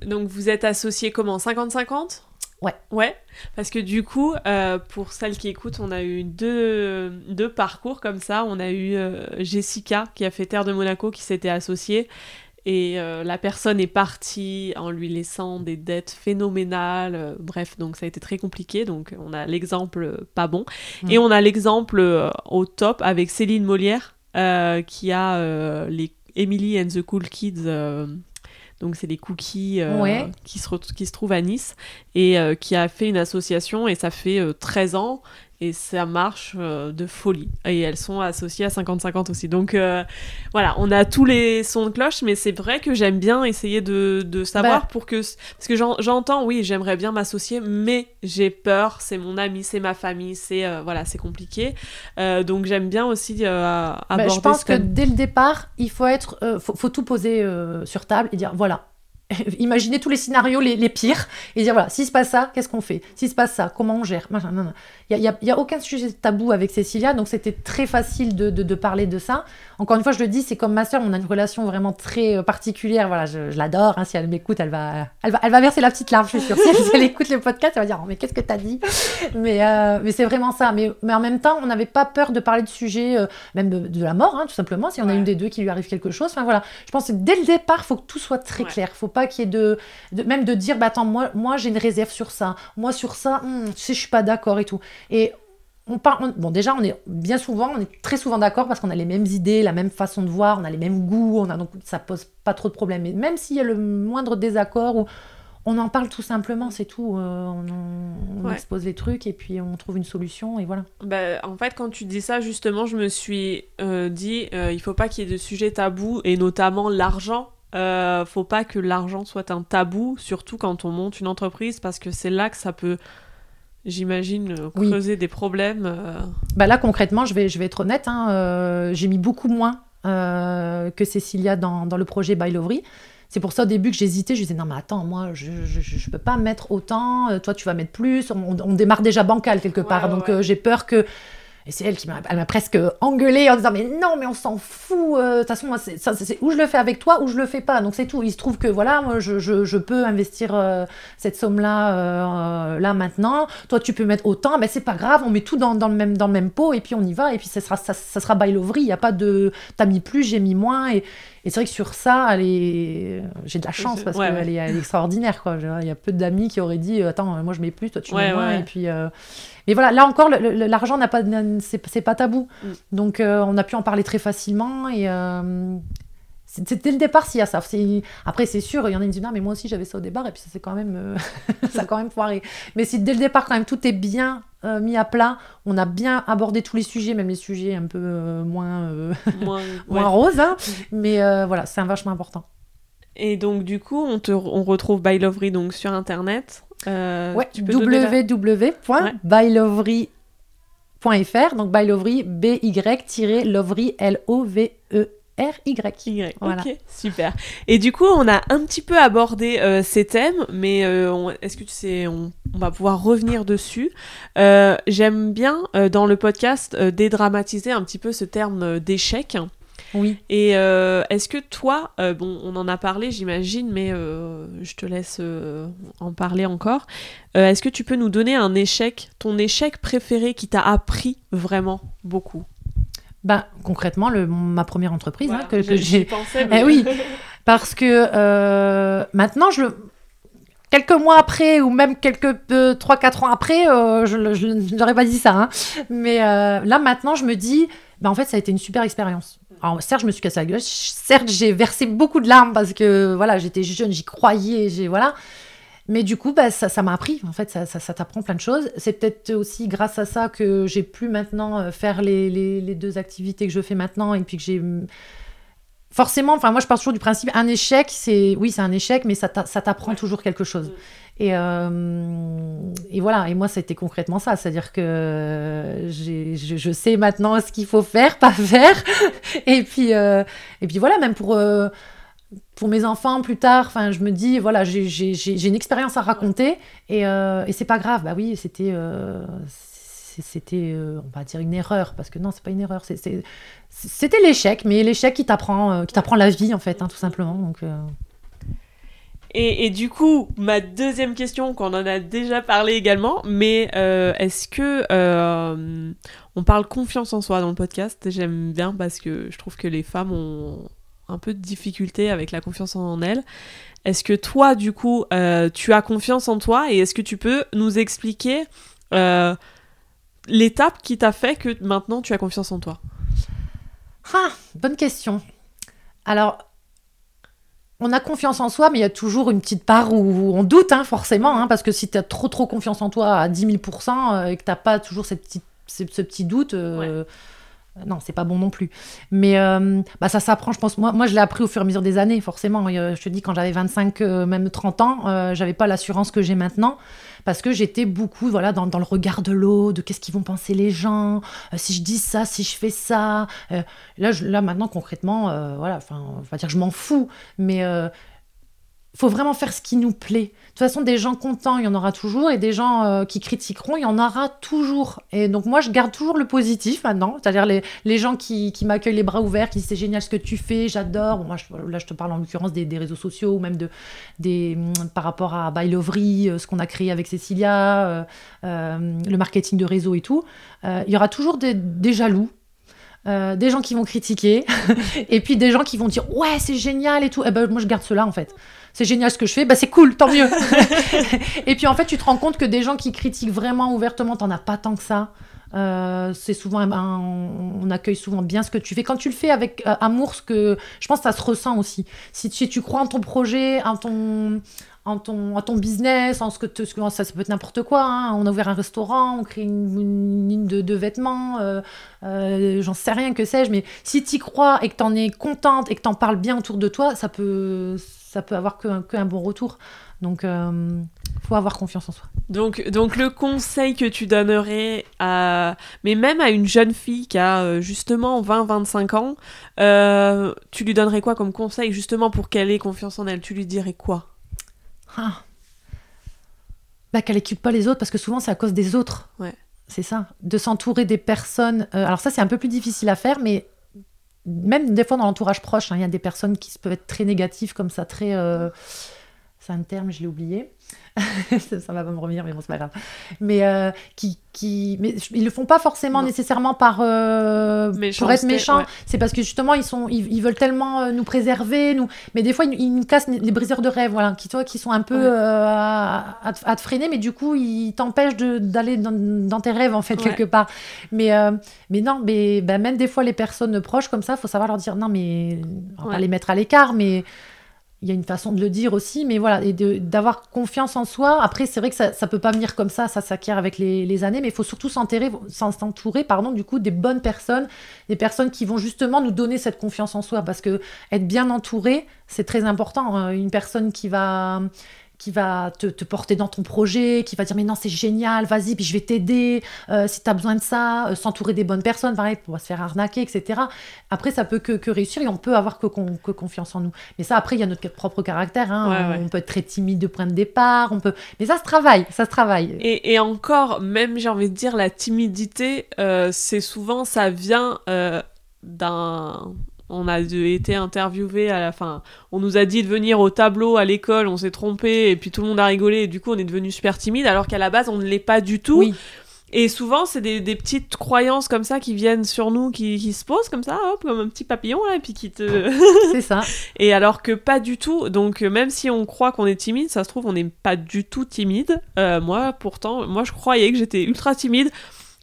S1: Donc vous êtes associés comment? 50-50
S2: Ouais.
S1: Ouais, parce que du coup, pour celles qui écoutent, on a eu deux, deux parcours comme ça. On a eu Jessica qui a fait Terre de Monaco qui s'était associée et euh, la personne est partie en lui laissant des dettes phénoménales. Euh, bref, donc ça a été très compliqué. Donc on a l'exemple euh, pas bon. Mm. Et on a l'exemple au top avec Céline Molière qui a les Emily and the Cool Kids. Donc c'est des cookies qui, se qui se trouvent à Nice et qui a fait une association et ça fait 13 ans et ça marche euh, de folie. Et elles sont associées à 50-50 aussi. Donc euh, voilà, on a tous les sons de cloche, mais c'est vrai que j'aime bien essayer de, de savoir bah. pour que... Parce que j'entends, oui, j'aimerais bien m'associer, mais j'ai peur, c'est mon ami, c'est ma famille, c'est euh, voilà, c'est compliqué. donc j'aime bien aussi bah, aborder...
S2: je pense que dès le départ, il faut, être, faut, faut tout poser sur table et dire, voilà, Imaginez tous les scénarios les, pires et dire voilà, s'il se passe ça, qu'est-ce qu'on fait? S'il se passe ça, comment on gère? Il n'y a, y a, aucun sujet tabou avec Cécilia, donc c'était très facile de, de, parler de ça. Encore une fois, je le dis, c'est comme ma soeur, on a une relation vraiment très euh, particulière. Voilà, je, l'adore. Hein, si elle m'écoute, elle va, elle, va, elle va verser la petite larme, je suis sûre. Si elle, écoute le podcast, elle va dire oh, Mais qu'est-ce que tu as dit? Mais, euh, mais c'est vraiment ça. Mais, mais en même temps, on n'avait pas peur de parler de sujets, euh, même de, la mort, hein, tout simplement, si on a une des deux qui lui arrive quelque chose. Enfin voilà, je pense que dès le départ, il faut que tout soit très clair. faut pas qu'il y ait de, même de dire, bah attends, moi, moi j'ai une réserve sur ça, moi sur ça, hmm, tu sais, je suis pas d'accord et tout. Et on parle, bon déjà, on est bien souvent, on est très souvent d'accord parce qu'on a les mêmes idées, la même façon de voir, on a les mêmes goûts, on a donc ça pose pas trop de problèmes. Mais même s'il y a le moindre désaccord ou on en parle tout simplement, c'est tout. Euh, on, expose les trucs et puis on trouve une solution et voilà.
S1: Bah, en fait, quand tu dis ça, justement, je me suis euh, dit, euh, il faut pas qu'il y ait de sujets tabous et notamment l'argent. Euh, faut pas que l'argent soit un tabou, surtout quand on monte une entreprise, parce que c'est là que ça peut, j'imagine, euh, creuser des problèmes. Euh.
S2: Bah là, concrètement, je vais, je vais être honnête, hein, j'ai mis beaucoup moins que Cécilia dans, dans, le projet By. C'est pour ça au début que j'hésitais, je disais non mais attends, moi je, je, peux pas mettre autant, toi tu vas mettre plus, on, démarre déjà bancal quelque part, donc j'ai peur que et c'est elle qui m'a, m'a presque engueulée en disant mais non mais on s'en fout. Euh, de toute façon c'est, ou je le fais avec toi ou je le fais pas. Donc c'est tout. Il se trouve que voilà moi je, je, je peux investir euh, cette somme là euh, là maintenant. Toi tu peux mettre autant. Mais c'est pas grave. On met tout dans, dans, le même dans le même pot et puis on y va et puis ça sera ça, ça sera by Il y a pas de t'as mis plus j'ai mis moins et, et c'est vrai que sur ça elle est j'ai de la chance parce qu'elle est, elle est extraordinaire quoi. Il y a peu d'amis qui auraient dit attends moi je mets plus toi tu mets moins et puis mais voilà, là encore, l'argent n'a pas, c'est pas tabou. Mm. Donc, euh, on a pu en parler très facilement et euh, c'était le départ s'il y a ça. Après, c'est sûr, il y en a qui disent non, mais moi aussi j'avais ça au départ et puis ça c'est quand même, euh, ça a quand même foiré. Mais si dès le départ quand même tout est bien mis à plat, on a bien abordé tous les sujets, même les sujets un peu moins, moins, roses, hein. mais voilà, c'est un vachement important.
S1: Et donc du coup, on te, on retrouve By Lovery donc sur internet.
S2: Ouais, www.bylovery.fr. Donc bylovery, B-Y-lovery, L-O-V-E. R-Y.
S1: Ok, super. Et du coup, on a un petit peu abordé euh, ces thèmes, mais euh, est-ce que tu sais, on, va pouvoir revenir dessus. J'aime bien dans le podcast dédramatiser un petit peu ce terme d'échec.
S2: Oui.
S1: Et euh, est-ce que toi, euh, bon, on en a parlé, j'imagine, mais euh, je te laisse en parler encore. est-ce que tu peux nous donner un échec, ton échec préféré qui t'a appris vraiment beaucoup?
S2: Bah, concrètement, le, ma première entreprise hein, que, j'ai. pensé. Eh oui, parce que maintenant, je quelques mois après ou même quelques 3-4 ans après, je n'aurais pas dit ça. Hein. Mais là, maintenant, je me dis, bah, en fait, ça a été une super expérience. Alors, certes, je me suis cassé la gueule. Certes, j'ai versé beaucoup de larmes parce que voilà, j'étais jeune, j'y croyais, j'ai voilà. Mais du coup, bah, ça, m'a appris. En fait, ça, ça, ça t'apprend plein de choses. C'est peut-être aussi grâce à ça que j'ai pu maintenant euh, faire les, les, les, deux activités que je fais maintenant et puis que j'ai. Forcément, enfin, moi, je pars toujours du principe un échec, c'est. Oui, c'est un échec, mais ça t'apprend toujours quelque chose. Et, euh, et, voilà, et moi, c'était concrètement ça. C'est-à-dire que je, je, sais maintenant ce qu'il faut faire, pas faire. et, puis, euh, et puis voilà, même pour. Euh, pour mes enfants plus tard, je me dis, voilà, j'ai une expérience à raconter et, et c'est pas grave. Bah oui, c'était, c'était, on va dire une erreur, parce que non, c'est pas une erreur, c'était l'échec, mais l'échec qui t'apprend, qui t'apprend la vie en fait, hein, tout simplement. Donc.
S1: Et, du coup, ma deuxième question, qu'on en a déjà parlé également, mais est-ce que on parle confiance en soi dans le podcast? J'aime bien parce que je trouve que les femmes ont un peu de difficulté avec la confiance en elle. Est-ce que toi, du coup, euh, tu as confiance en toi? Et est-ce que tu peux nous expliquer euh, l'étape qui t'a fait que maintenant tu as confiance en toi?
S2: Ah, Bonne question. Alors, on a confiance en soi, mais il y a toujours une petite part où on doute, hein, forcément, hein, parce que si tu as trop trop confiance en toi à 10 000% euh, et que tu pas toujours cette petite, ce, petit doute, non, c'est pas bon non plus. Mais euh, bah, ça s'apprend, je pense. Moi, moi, je l'ai appris au fur et à mesure des années, forcément. Euh, je te dis, quand j'avais 25, euh, même 30 ans, j'avais pas l'assurance que j'ai maintenant. Parce que j'étais beaucoup voilà, dans, le regard de l'autre, de qu'est-ce qu'ils vont penser les gens, si je dis ça, si je fais ça. là, là, maintenant, concrètement, voilà, on va dire que je m'en fous. Mais faut vraiment faire ce qui nous plaît. De toute façon, des gens contents, il y en aura toujours, et des gens euh, qui critiqueront, il y en aura toujours. Et donc moi, je garde toujours le positif maintenant, c'est-à-dire les, les, gens qui, qui m'accueillent les bras ouverts, qui disent c'est génial ce que tu fais, j'adore. Bon, moi, là, je te parle en l'occurrence des, des, réseaux sociaux, ou même de, des, mm, par rapport à By Lovery, euh, ce qu'on a créé avec Cécilia, euh, le marketing de réseau et tout. il y aura toujours des, des jaloux, des gens qui vont critiquer, et puis des gens qui vont dire ouais c'est génial et tout. Et eh ben moi je garde cela en fait c'est génial ce que je fais, bah c'est cool, tant mieux. et puis en fait, tu te rends compte que des gens qui critiquent vraiment ouvertement, t'en as pas tant que ça. Euh, c'est souvent on accueille souvent bien ce que tu fais quand tu le fais avec euh, amour ce que je pense que ça se ressent aussi si tu, tu crois en ton projet en ton en ton, en ton business, en ce que, ça, ça, peut être n'importe quoi. Hein. On a ouvert un restaurant, on crée une, ligne de, vêtements, euh, j'en sais rien, que sais-je, mais si tu y crois et que tu en es contente et que tu en parles bien autour de toi, ça peut, ça peut avoir qu'un que bon retour. Donc, euh, faut avoir confiance en soi.
S1: Donc, donc le conseil que tu donnerais à, mais même à une jeune fille qui a euh, justement 20-25 ans, euh, tu lui donnerais quoi comme conseil justement pour qu'elle ait confiance en elle? Tu lui dirais quoi?
S2: Ah. bah, Qu'elle équipe pas les autres parce que souvent c'est à cause des autres.
S1: Ouais.
S2: C'est ça. De s'entourer des personnes. alors ça c'est un peu plus difficile à faire, mais même des fois dans l'entourage proche, hein, il y a des personnes qui peuvent être très négatives comme ça, très... Euh, c'est un terme, je l'ai oublié. ça, va pas me revenir, mais bon, c'est pas grave. Mais, euh, qui, qui, mais ils le font pas forcément nécessairement par euh, pour être méchants. C'est parce que justement ils sont, ils, veulent tellement euh, nous préserver, nous. Mais des fois ils, nous cassent les briseurs de rêve, voilà, qui toi, qui sont un peu à, à, te freiner, mais du coup ils t'empêchent d'aller dans, dans, tes rêves en fait quelque part. Mais mais non, mais ben, même des fois les personnes proches comme ça, faut savoir leur dire non, mais on va pas les mettre à l'écart, mais il y a une façon de le dire aussi, mais voilà, et d'avoir confiance en soi. Après, c'est vrai que ça ne peut pas venir comme ça, ça s'acquiert avec les, années, mais il faut surtout s'entourer pardon, du coup, des bonnes personnes, des personnes qui vont justement nous donner cette confiance en soi, parce que être bien entouré, c'est très important. Hein. Une personne qui va qui va te, porter dans ton projet, qui va dire mais non c'est génial, vas-y, puis je vais t'aider euh, si tu as besoin de ça, euh, s'entourer des bonnes personnes, pareil, pour pas se faire arnaquer, etc. Après ça peut que, réussir et on peut avoir que, que, confiance en nous. Mais ça après il y a notre propre caractère, hein. on peut être très timide de point de départ, on peut, mais ça se travaille, ça se travaille.
S1: Et, encore, même j'ai envie de dire la timidité, euh, c'est souvent ça vient d'un on a été interviewé à la fin. On nous a dit de venir au tableau à l'école, on s'est trompé et puis tout le monde a rigolé et du coup on est devenu super timide alors qu'à la base on ne l'est pas du tout. Et souvent, c'est des, petites croyances comme ça qui viennent sur nous, qui, se posent comme ça, hop, comme un petit papillon, là, et puis qui te...
S2: c'est ça.
S1: Et alors que pas du tout. Donc, même si on croit qu'on est timide, ça se trouve, on n'est pas du tout timide. Euh, moi, pourtant, moi, je croyais que j'étais ultra timide.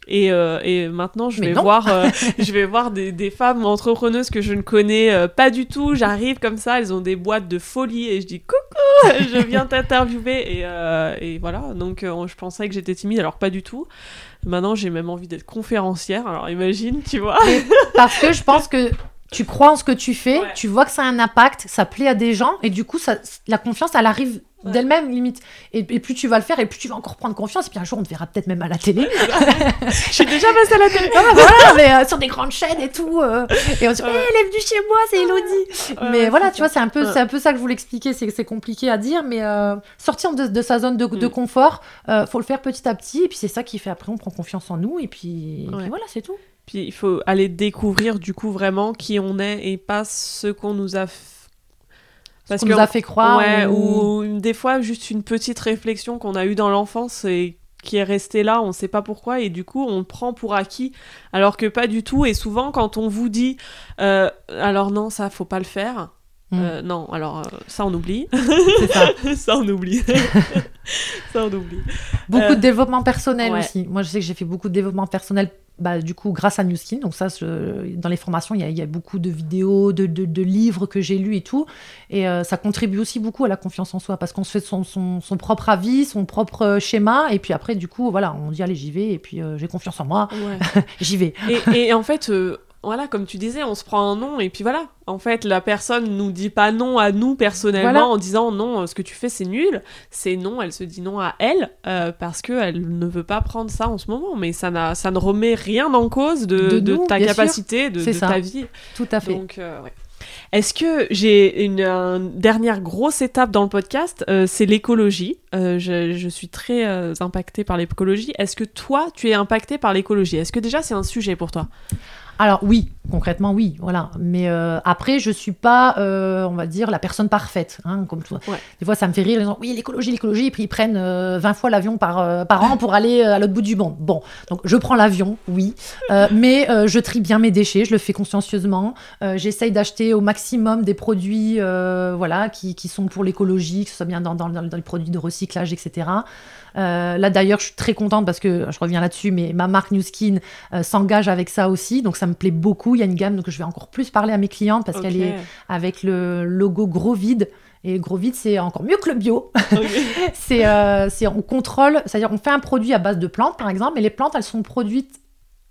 S1: Et, euh, et, maintenant, je vais, voir, euh, je vais voir des, des, femmes entrepreneuses que je ne connais euh, pas du tout. J'arrive comme ça, elles ont des boîtes de folie et je dis coucou je viens t'interviewer et, et, voilà. Donc je pensais que j'étais timide, alors pas du tout. Maintenant, j'ai même envie d'être conférencière. Alors imagine, tu vois.
S2: parce que je pense que tu crois en ce que tu fais, tu vois que ça a un impact, ça plaît à des gens, et du coup, ça, la confiance, elle arrive d'elle-même, limite. Et, plus tu vas le faire, et plus tu vas encore prendre confiance, et puis un jour, on te verra peut-être même à la télé.
S1: je suis déjà passée à la télé.
S2: Ah, voilà, mais euh, sur des grandes chaînes et tout. Euh. et on se dit, hey, elle est venue chez moi, c'est Elodie. mais voilà, tu vois, c'est un, peu, c'est un peu ça que je voulais expliquer, c'est que c'est compliqué à dire, mais euh, sortir de, sa zone de, de mm. confort, faut le faire petit à petit, et puis c'est ça qui fait après, on prend confiance en nous, et puis, et puis voilà, c'est tout.
S1: Puis il faut aller découvrir du coup vraiment qui on est et pas ce qu'on nous a
S2: parce qu'on nous a fait croire
S1: ouais, ou... des fois juste une petite réflexion qu'on a eue dans l'enfance et qui est restée là, on ne sait pas pourquoi, et du coup on prend pour acquis, alors que pas du tout. Et souvent quand on vous dit, euh, alors non, ça faut pas le faire, mm. euh, non, alors euh, ça on oublie. C'est ça. ça on oublie. ça on oublie.
S2: Beaucoup de développement personnel aussi. Moi je sais que j'ai fait beaucoup de développement personnel bah, du coup, grâce à Newskin. Donc ça, dans les formations, il y, a, beaucoup de vidéos, de, livres que j'ai lus et tout. Et euh, ça contribue aussi beaucoup à la confiance en soi parce qu'on se fait son, son, propre avis, son propre euh, schéma. Et puis après, du coup, voilà, on dit allez, j'y vais. Et puis euh, j'ai confiance en moi, j'y vais.
S1: Et, et, en fait, voilà, comme tu disais, on se prend un nom et puis voilà. En fait, la personne nous dit pas non à nous personnellement en disant non, ce que tu fais c'est nul. C'est non, elle se dit non à elle euh, parce qu'elle ne veut pas prendre ça en ce moment. Mais ça, ça ne remet rien en cause de, ta capacité, de, ta vie.
S2: Tout à fait.
S1: Donc, euh, Est-ce que j'ai une, dernière grosse étape dans le podcast euh, C'est l'écologie. Je, je, suis très impactée par l'écologie. Est-ce que toi, tu es impactée par l'écologie? Est-ce que déjà c'est un sujet pour toi?
S2: Alors oui, concrètement oui, voilà. Mais euh, après, je suis pas, euh, on va dire, la personne parfaite. Hein, comme toi. Des fois, ça me fait rire. Les gens, oui, l'écologie, l'écologie, et puis ils prennent 20 euh, fois l'avion par, par an pour aller à l'autre bout du monde. Bon, donc je prends l'avion, oui, mais je trie bien mes déchets, je le fais consciencieusement. J'essaye d'acheter au maximum des produits, voilà, qui, qui, sont pour l'écologie, que ce soit bien dans, dans, dans les produits de recyclage, etc. Euh, là d'ailleurs, je suis très contente parce que je reviens là-dessus, mais ma marque New Skin euh, s'engage avec ça aussi, donc ça me plaît beaucoup. Il y a une gamme donc je vais encore plus parler à mes clientes parce qu'elle est avec le logo gros vide. Et gros vide, c'est encore mieux que le bio. Euh, c'est, on contrôle, c'est-à-dire on fait un produit à base de plantes, par exemple, et les plantes, elles sont produites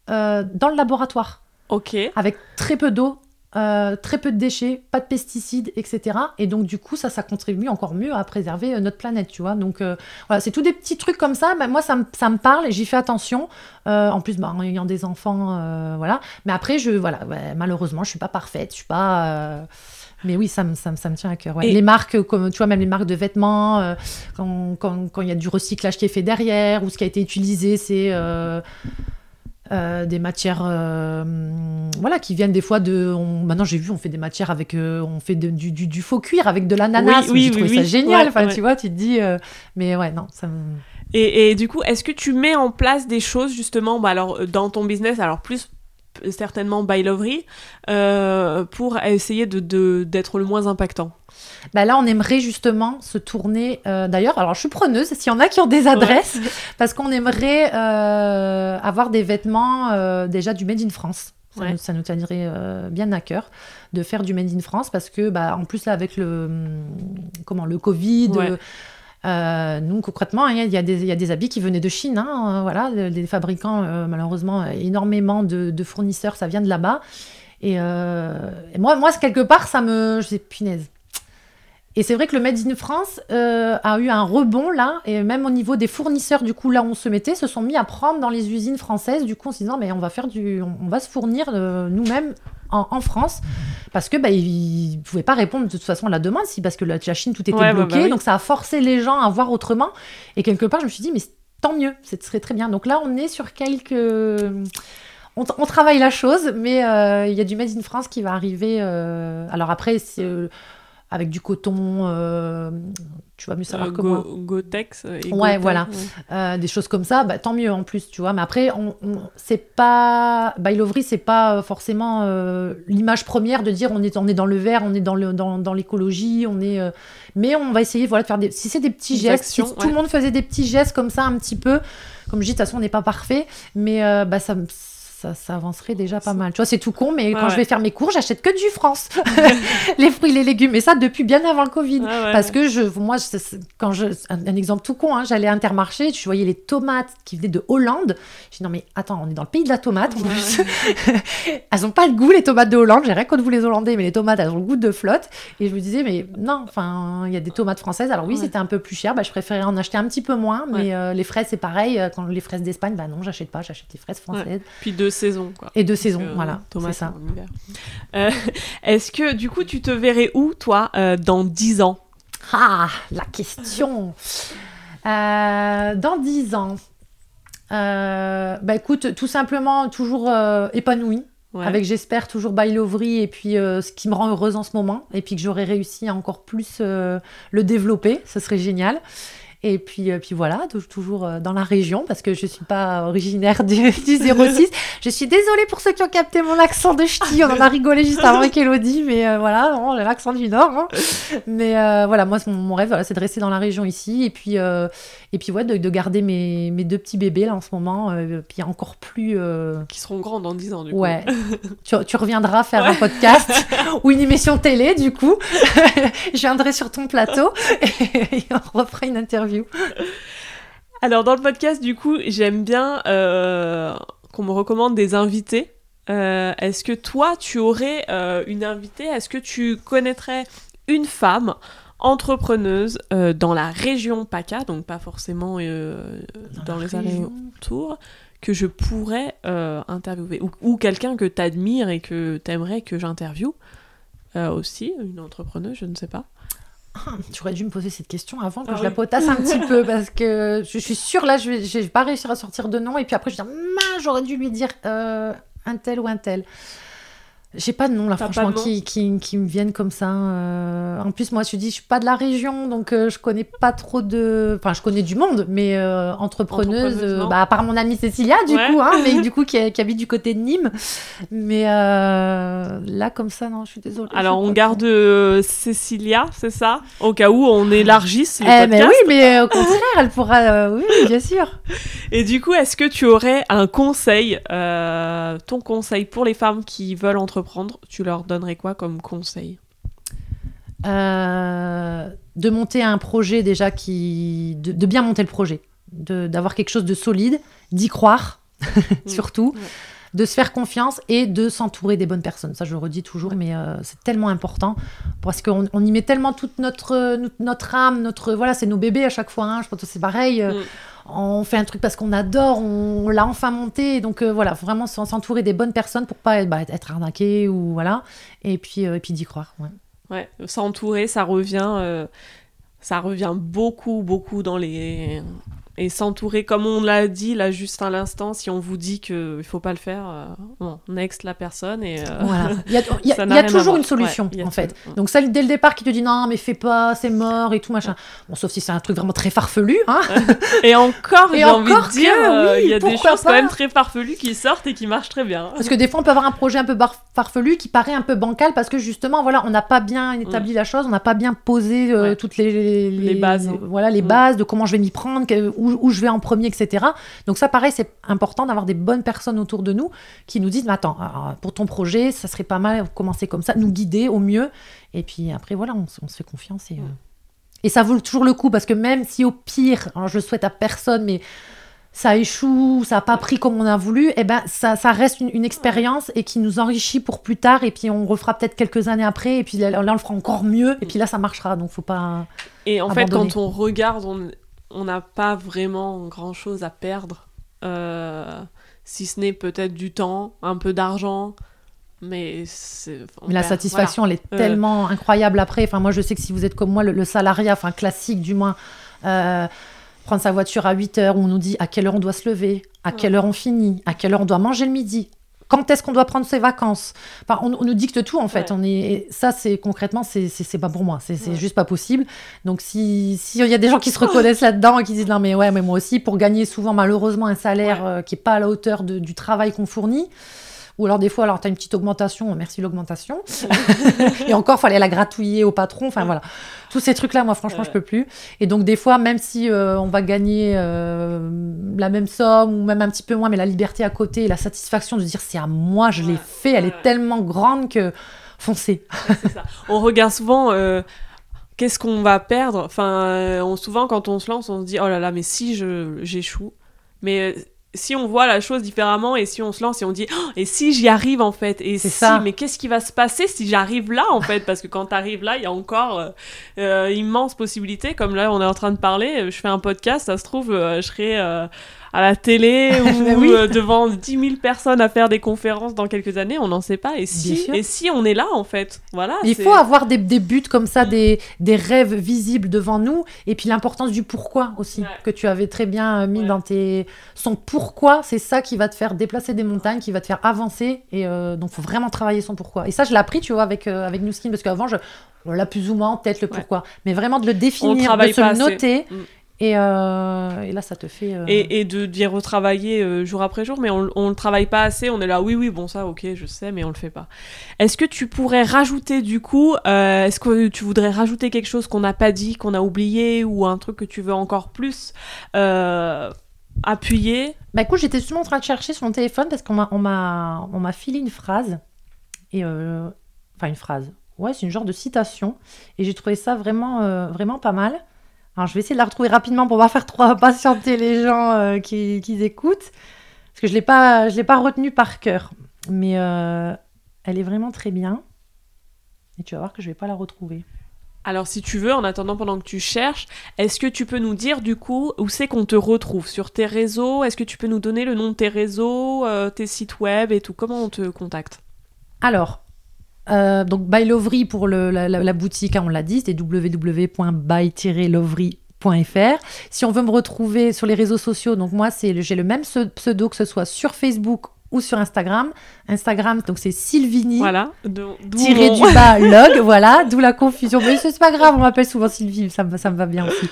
S2: dans le laboratoire.
S1: Ok.
S2: Avec très peu d'eau, euh, très peu de déchets, pas de pesticides, etc. Et donc du coup, ça, ça contribue encore mieux à préserver euh, notre planète, tu vois. Donc euh, voilà, c'est tous des petits trucs comme ça. Mais moi, ça, me, ça me parle et j'y fais attention. en plus, bah, en ayant des enfants, voilà. Mais après, je, voilà, malheureusement, je suis pas parfaite, je suis pas. Mais oui, ça me, ça, ça me tient à cœur. Et les marques, comme tu vois, même les marques de vêtements, quand il quand, y a du recyclage qui est fait derrière ou ce qui a été utilisé, c'est euh, des matières euh, voilà qui viennent des fois de maintenant j'ai vu on fait des matières avec euh, on fait du, du, faux cuir avec de l'ananas. Oui, oui, oui, ça génial. Enfin tu vois tu te dis mais ouais non ça
S1: et, et, du coup est-ce que tu mets en place des choses justement bah, alors dans ton business alors plus certainement by Lovery pour essayer de d'être le moins impactant
S2: bah là, on aimerait justement se tourner. Euh, d'ailleurs, alors je suis preneuse, s'il y en a qui ont des adresses, parce qu'on aimerait euh, avoir des vêtements euh, déjà du Made in France. Ça, nous, ça nous, tiendrait bien à cœur de faire du Made in France, parce que, bah, en plus, là, avec le, comment, le Covid. Nous, concrètement, il y, a des, des habits qui venaient de Chine. Hein, voilà, les fabricants, malheureusement, énormément de, fournisseurs, ça vient de là-bas. Et, et, moi, moi, quelque part, ça me. Je punaise. Et c'est vrai que le Made in France euh, a eu un rebond là, et même au niveau des fournisseurs, du coup, là où on se mettait, se sont mis à prendre dans les usines françaises, du coup, en se disant, mais on va faire du, on va se fournir euh, nous-mêmes en, France, parce que bah, ils, pouvaient pas répondre de toute façon à la demande, si parce que la, Chine tout était bah, bloqué, bah donc ça a forcé les gens à voir autrement. Et quelque part, je me suis dit, mais tant mieux, ce serait très bien. Donc là, on est sur quelques on, travaille la chose, mais euh, il y a du Made in France qui va arriver. alors après, c'est avec du coton, euh, tu vas mieux savoir
S1: euh,
S2: comment.
S1: Gotex
S2: et Ouais, voilà. Euh, des choses comme ça, bah, tant mieux en plus, tu vois. Mais après, on, c'est pas. By c'est pas forcément l'image première de dire on est, on est dans le vert, on est dans, le, dans, l'écologie, on est. Mais on va essayer voilà, de faire des. Si c'est des petits gestes, si tout le monde faisait des petits gestes comme ça un petit peu, comme je dis, de toute façon, on n'est pas parfait, mais bah, ça ça, ça avancerait déjà pas mal. Tu vois, c'est tout con, mais quand je vais faire mes cours, j'achète que du France. les fruits, les légumes. Et ça, depuis bien avant le Covid.
S1: Ouais.
S2: Parce que je, moi, je- quand je, un, un exemple tout con, hein, j'allais à Intermarché, je voyais les tomates qui venaient de Hollande. Je dis non mais attends, on est dans le pays de la tomate en
S1: Ouais,
S2: plus. elles ont pas le goût les tomates de Hollande. J'ai rien contre vous les Hollandais, mais les tomates elles ont le goût de flotte. Et je me disais mais non, enfin il y a des tomates françaises. Alors oui, c'était un peu plus cher. Bah, je préférais en acheter un petit peu moins. Mais euh, les fraises c'est pareil. Euh, Quand les fraises d'Espagne, bah non, j'achète pas. J'achète les fraises françaises
S1: Puis saisons, quoi.
S2: et de saison.
S1: Que,
S2: voilà,
S1: tomates,
S2: c'est ça.
S1: Euh, Est-ce que, du coup, tu te verrais où, toi, euh, dans 10 ans?
S2: Ah, la question. Euh, dans 10 ans, euh, bah écoute, tout simplement toujours euh, épanouie,
S1: Ouais.
S2: avec j'espère toujours by Lovely et puis euh, ce qui me rend heureuse en ce moment, et puis que j'aurais réussi à encore plus euh, le développer, ce serait génial. Et puis, euh, puis voilà, tou- toujours euh, dans la région, parce que je ne suis pas originaire du, du 06. Je suis désolée pour ceux qui ont capté mon accent de ch'ti. On en a rigolé juste avant avec Elodie, mais euh, voilà, non, j'ai l'accent du Nord. hein. Mais euh, voilà, moi, mon, rêve, voilà, c'est de rester dans la région ici. Et puis, euh, et puis ouais, de, de garder mes, mes deux petits bébés là en ce moment. puis encore plus.
S1: Qui seront grands dans 10 ans, du coup.
S2: Ouais, tu, tu reviendras faire un podcast ou une émission télé, du coup. je viendrai sur ton plateau et on refera une interview.
S1: Alors, dans le podcast, du coup, j'aime bien euh, qu'on me recommande des invités. Euh, Est-ce que toi, tu aurais euh, une invitée? Est-ce que tu connaîtrais une femme entrepreneuse dans la région PACA, donc pas forcément euh, dans, les alentours, que je pourrais interviewer. Ou, ou quelqu'un que tu admires et que tu aimerais que j'interviewe aussi, une entrepreneuse, je ne sais pas.
S2: Tu aurais dû me poser cette question avant que
S1: Ah
S2: je
S1: oui.
S2: la potasse un petit peu parce que je, je suis sûre là, je vais, je vais pas réussir à sortir de nom et puis après je vais dire, j'aurais dû lui dire euh, un tel ou un tel. J'ai pas de nom là, franchement, qui, qui, qui me viennent comme ça. euh. En plus, moi, je te dis, je suis pas de la région, donc euh, je connais pas trop de. Enfin, je connais du monde, mais euh, entrepreneuse,
S1: Entrepreneuse,
S2: euh, bah, à part mon amie Cécilia, du
S1: Ouais.
S2: coup, hein, mais du coup, qui, qui habite du côté de Nîmes. Mais là, comme ça, non, je suis désolée.
S1: Alors, on garde Cécilia, c'est ça? Au cas où on élargisse le
S2: Eh, mais
S1: podcast.
S2: oui, mais au contraire, elle pourra. oui, bien sûr.
S1: Et du coup, est-ce que tu aurais un conseil, ton conseil pour les femmes qui veulent entreprendre Tu leur donnerais quoi comme conseil
S2: Euh, de monter un projet déjà qui. de, de bien monter le projet. De- D'avoir quelque chose de solide, d'y croire, surtout.
S1: Ouais.
S2: De se faire confiance et de s'entourer des bonnes personnes. Ça, je le redis toujours, mais euh, c'est tellement important parce qu'on on y met tellement toute notre, notre, notre âme, notre. Voilà, c'est nos bébés à chaque fois. hein. Je pense que c'est pareil. euh,
S1: Mm.
S2: On fait un truc parce qu'on adore, on, l'a enfin monté. Donc euh, voilà, faut vraiment s'en- s'entourer des bonnes personnes pour pas bah, être arnaqué ou voilà. Et puis, euh, et puis d'y croire. ouais.
S1: Ouais, s'entourer, ça revient, euh, ça revient beaucoup, beaucoup dans les et s'entourer, comme on l'a dit là juste à l'instant, si on vous dit que il faut pas le faire, euh, bon, next la personne et euh,
S2: Voilà. Il y a, y y toujours une solution,
S1: Ouais,
S2: en fait. Donc, ça, dès le départ, qui te dit non, mais fais pas, c'est mort et tout, machin. Bon, sauf si c'est un truc vraiment très farfelu, hein.
S1: et encore,
S2: Et
S1: j'ai envie de dire, euh,
S2: oui,
S1: il y a des choses quand même très farfelues qui sortent et qui marchent très bien.
S2: Parce que des fois, on peut avoir un projet un peu farfelu qui paraît un peu bancal parce que justement, voilà, on n'a pas bien établi la chose, on n'a pas bien posé euh,
S1: Mm. Ouais.
S2: toutes les,
S1: Les bases,
S2: voilà, les
S1: Mm.
S2: bases de comment je vais m'y prendre, que- où, où je vais en premier, etc. Donc ça, pareil, c'est important d'avoir des bonnes personnes autour de nous qui nous disent, attends, alors, pour ton projet, ça serait pas mal de commencer comme ça, nous guider au mieux. Et puis après, voilà, on, se fait confiance et, euh, et ça vaut toujours le coup parce que même si au pire, alors je le souhaite à personne, mais ça échoue, ça n'a pas pris comme on a voulu, et ben ça, ça reste une, une expérience et qui nous enrichit pour plus tard. Et puis on refera peut-être quelques années après, et puis là, là, on le fera encore mieux. Et puis là, ça marchera. Donc faut pas.
S1: Et en fait, quand on regarde, on on n'a pas vraiment grand-chose à perdre, euh, si ce n'est peut-être du temps, un peu d'argent, mais
S2: la
S1: perd-
S2: satisfaction, elle est
S1: Euh.
S2: tellement incroyable après. Enfin, moi, je sais que si vous êtes comme moi, le, le salariat, enfin classique du moins, euh, prendre sa voiture à 8 heures où on nous dit à quelle heure on doit se lever, à
S1: Ouais.
S2: quelle heure on finit, à quelle heure on doit manger le midi. Quand est-ce qu'on doit prendre ses vacances? Enfin, on, on nous dicte tout en fait.
S1: Ouais.
S2: On est ça, c'est concrètement, c'est pas pour moi. C'est
S1: Ouais.
S2: juste pas possible. Donc si s'il y a des gens qui se reconnaissent là-dedans et qui disent non mais ouais mais moi aussi pour gagner souvent malheureusement un salaire
S1: Ouais.
S2: euh, qui est pas à la hauteur de- du travail qu'on fournit. Ou alors des fois, alors tu as une petite augmentation, merci l'augmentation. et encore, fallait la gratouiller au patron. Enfin voilà, tous ces trucs-là, moi franchement, je peux plus. Et donc des fois, même si euh, on va gagner euh, la même somme ou même un petit peu moins, mais la liberté à côté, la satisfaction de dire c'est à moi, je l'ai fait, elle est tellement grande que foncez.
S1: On regarde souvent euh, qu'est-ce qu'on va perdre. Enfin, on, souvent quand on se lance, on se dit oh là là, mais si je j'échoue. Mais si on voit la chose différemment et si on se lance et on dit oh, et si j'y arrive en fait? Et si ça. mais qu'est-ce qui va se passer si j'arrive là en fait? Parce que quand tu arrives là il y a encore euh, euh, immense possibilité. Comme là on est en train de parler je fais un podcast ça se trouve euh, je serai euh, à la télé ou oui. euh, devant 10 000 personnes à faire des conférences dans quelques années, on n'en sait pas. Et si, et si on est là, en fait voilà,
S2: Il faut avoir des, des, buts comme ça, des, des rêves visibles devant nous, et puis l'importance du pourquoi aussi, ouais. que tu avais très bien mis ouais. dans tes... Son pourquoi, c'est ça qui va te faire déplacer des montagnes, qui va te faire avancer, et euh, donc il faut vraiment travailler son pourquoi. Et ça, je l'ai appris, tu vois, avec, euh, avec New Skin, parce qu'avant, je... On l'a plus ou moins en tête le pourquoi, ouais. mais vraiment de le définir, de se le noter, mm. Et, euh, et, là, ça te fait. Euh...
S1: Et, et, de d'y retravailler euh, jour après jour, mais on ne le travaille pas assez. On est là, oui, oui, bon, ça, ok, je sais, mais on le fait pas. Est-ce que tu pourrais rajouter, du coup, est-ce que tu voudrais rajouter quelque chose qu'on n'a pas dit, qu'on a oublié, ou un truc que tu veux encore plus appuyer?
S2: Bah, écoute, j'étais justement en train de chercher sur mon téléphone parce qu'on m'a, on m'a, on m'a filé une phrase. Et. Enfin, une phrase. Ouais, c'est une genre de citation. Et j'ai trouvé ça vraiment, vraiment pas mal. Alors, je vais essayer de la retrouver rapidement pour pas faire trop patienter les gens euh, qui, qui, écoutent. Parce que je ne l'ai pas, pas retenue par cœur. Mais euh, elle est vraiment très bien. Et tu vas voir que je ne vais pas la retrouver.
S1: Alors, si tu veux, en attendant pendant que tu cherches, est-ce que tu peux nous dire du coup où c'est qu'on te retrouve? Sur tes réseaux? Est-ce que tu peux nous donner le nom de tes réseaux, euh, tes sites web et tout? Comment on te contacte?
S2: Alors, euh, donc By Lovery pour la, boutique, hein, on l'a dit, c'est www.by-lovery.fr. Si on veut me retrouver sur les réseaux sociaux, donc moi j'ai le même pseudo que ce soit sur Facebook ou sur Instagram. Instagram, donc c'est Sylvini.
S1: Voilà.
S2: Tiré du bas log, voilà. D'où la confusion. Mais c'est pas grave, on m'appelle souvent Sylvie, ça me, ça me va bien aussi.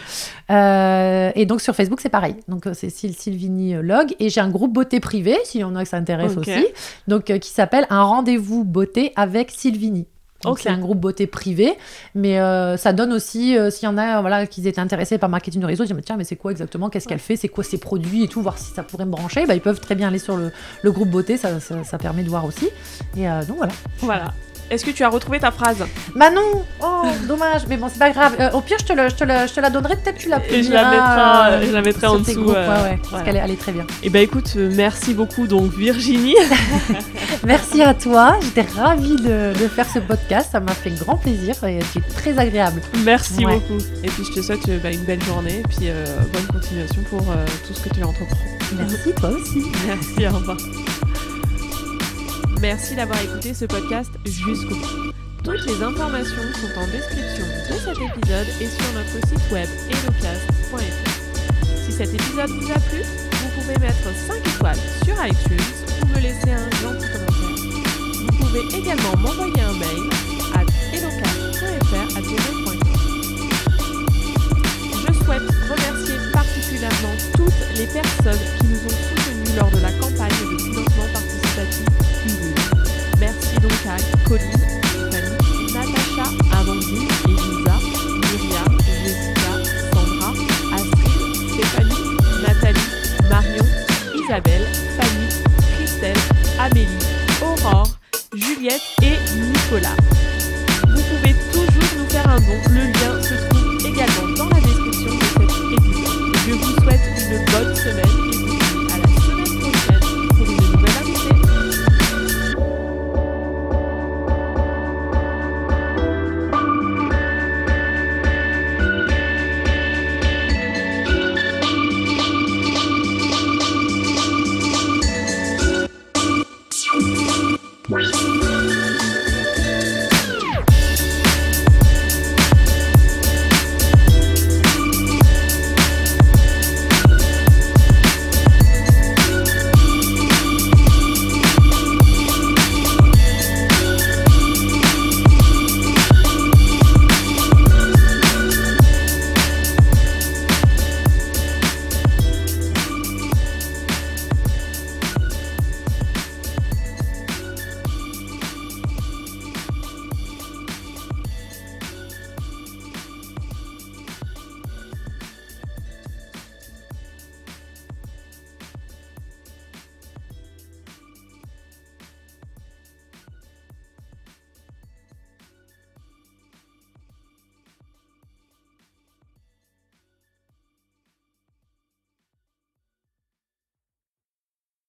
S2: Euh, et donc sur Facebook, c'est pareil. Donc c'est Sylvini log. Et j'ai un groupe beauté privé, s'il y en a que ça intéresse okay. aussi. Donc euh, qui s'appelle Un rendez-vous beauté avec Sylvini. Donc okay. c'est un groupe beauté privé, mais euh, ça donne aussi, euh, s'il y en a voilà, qui étaient intéressés par marketing de réseau, ils disent tiens mais c'est quoi exactement, qu'est-ce qu'elle fait, c'est quoi ses produits et tout, voir si ça pourrait me brancher, bah, ils peuvent très bien aller sur le, le groupe beauté, ça, ça, ça, permet de voir aussi. Et euh, donc voilà.
S1: Voilà. Est-ce que tu as retrouvé ta phrase
S2: Bah non Oh, dommage, mais bon, c'est pas grave. Euh, au pire, je te, le, je, te le, je te la donnerai, peut-être tu la
S1: Et je la mettrai, euh, je la mettrai en dessous.
S2: Groupes, euh, ouais, ouais, parce qu'elle est, elle est très bien.
S1: Et bah écoute, merci beaucoup donc Virginie.
S2: merci à toi, j'étais ravie de, de, faire ce podcast, ça m'a fait grand plaisir et c'est très agréable.
S1: Merci ouais. beaucoup. Et puis je te souhaite bah, une belle journée et puis euh, bonne continuation pour tout ce que tu entreprends.
S2: Merci, toi aussi.
S1: Merci, au revoir. Merci d'avoir écouté ce podcast jusqu'au bout. Toutes les informations sont en description de cet épisode et sur notre site web elocast.fr. Si cet épisode vous a plu, vous pouvez mettre 5 étoiles sur iTunes ou me laisser un gentil commentaire. Vous pouvez également m'envoyer un mail à elocast.fr Je souhaite remercier particulièrement toutes les personnes qui nous ont soutenus lors de la campagne donc à Colline, Fanny, Natacha, Amandine, Elisa, Myriam, Jessica, Sandra, Astrid, Stéphanie, Nathalie, Marion, Isabelle, Fanny, Christelle, Amélie, Aurore, Juliette et Nicolas.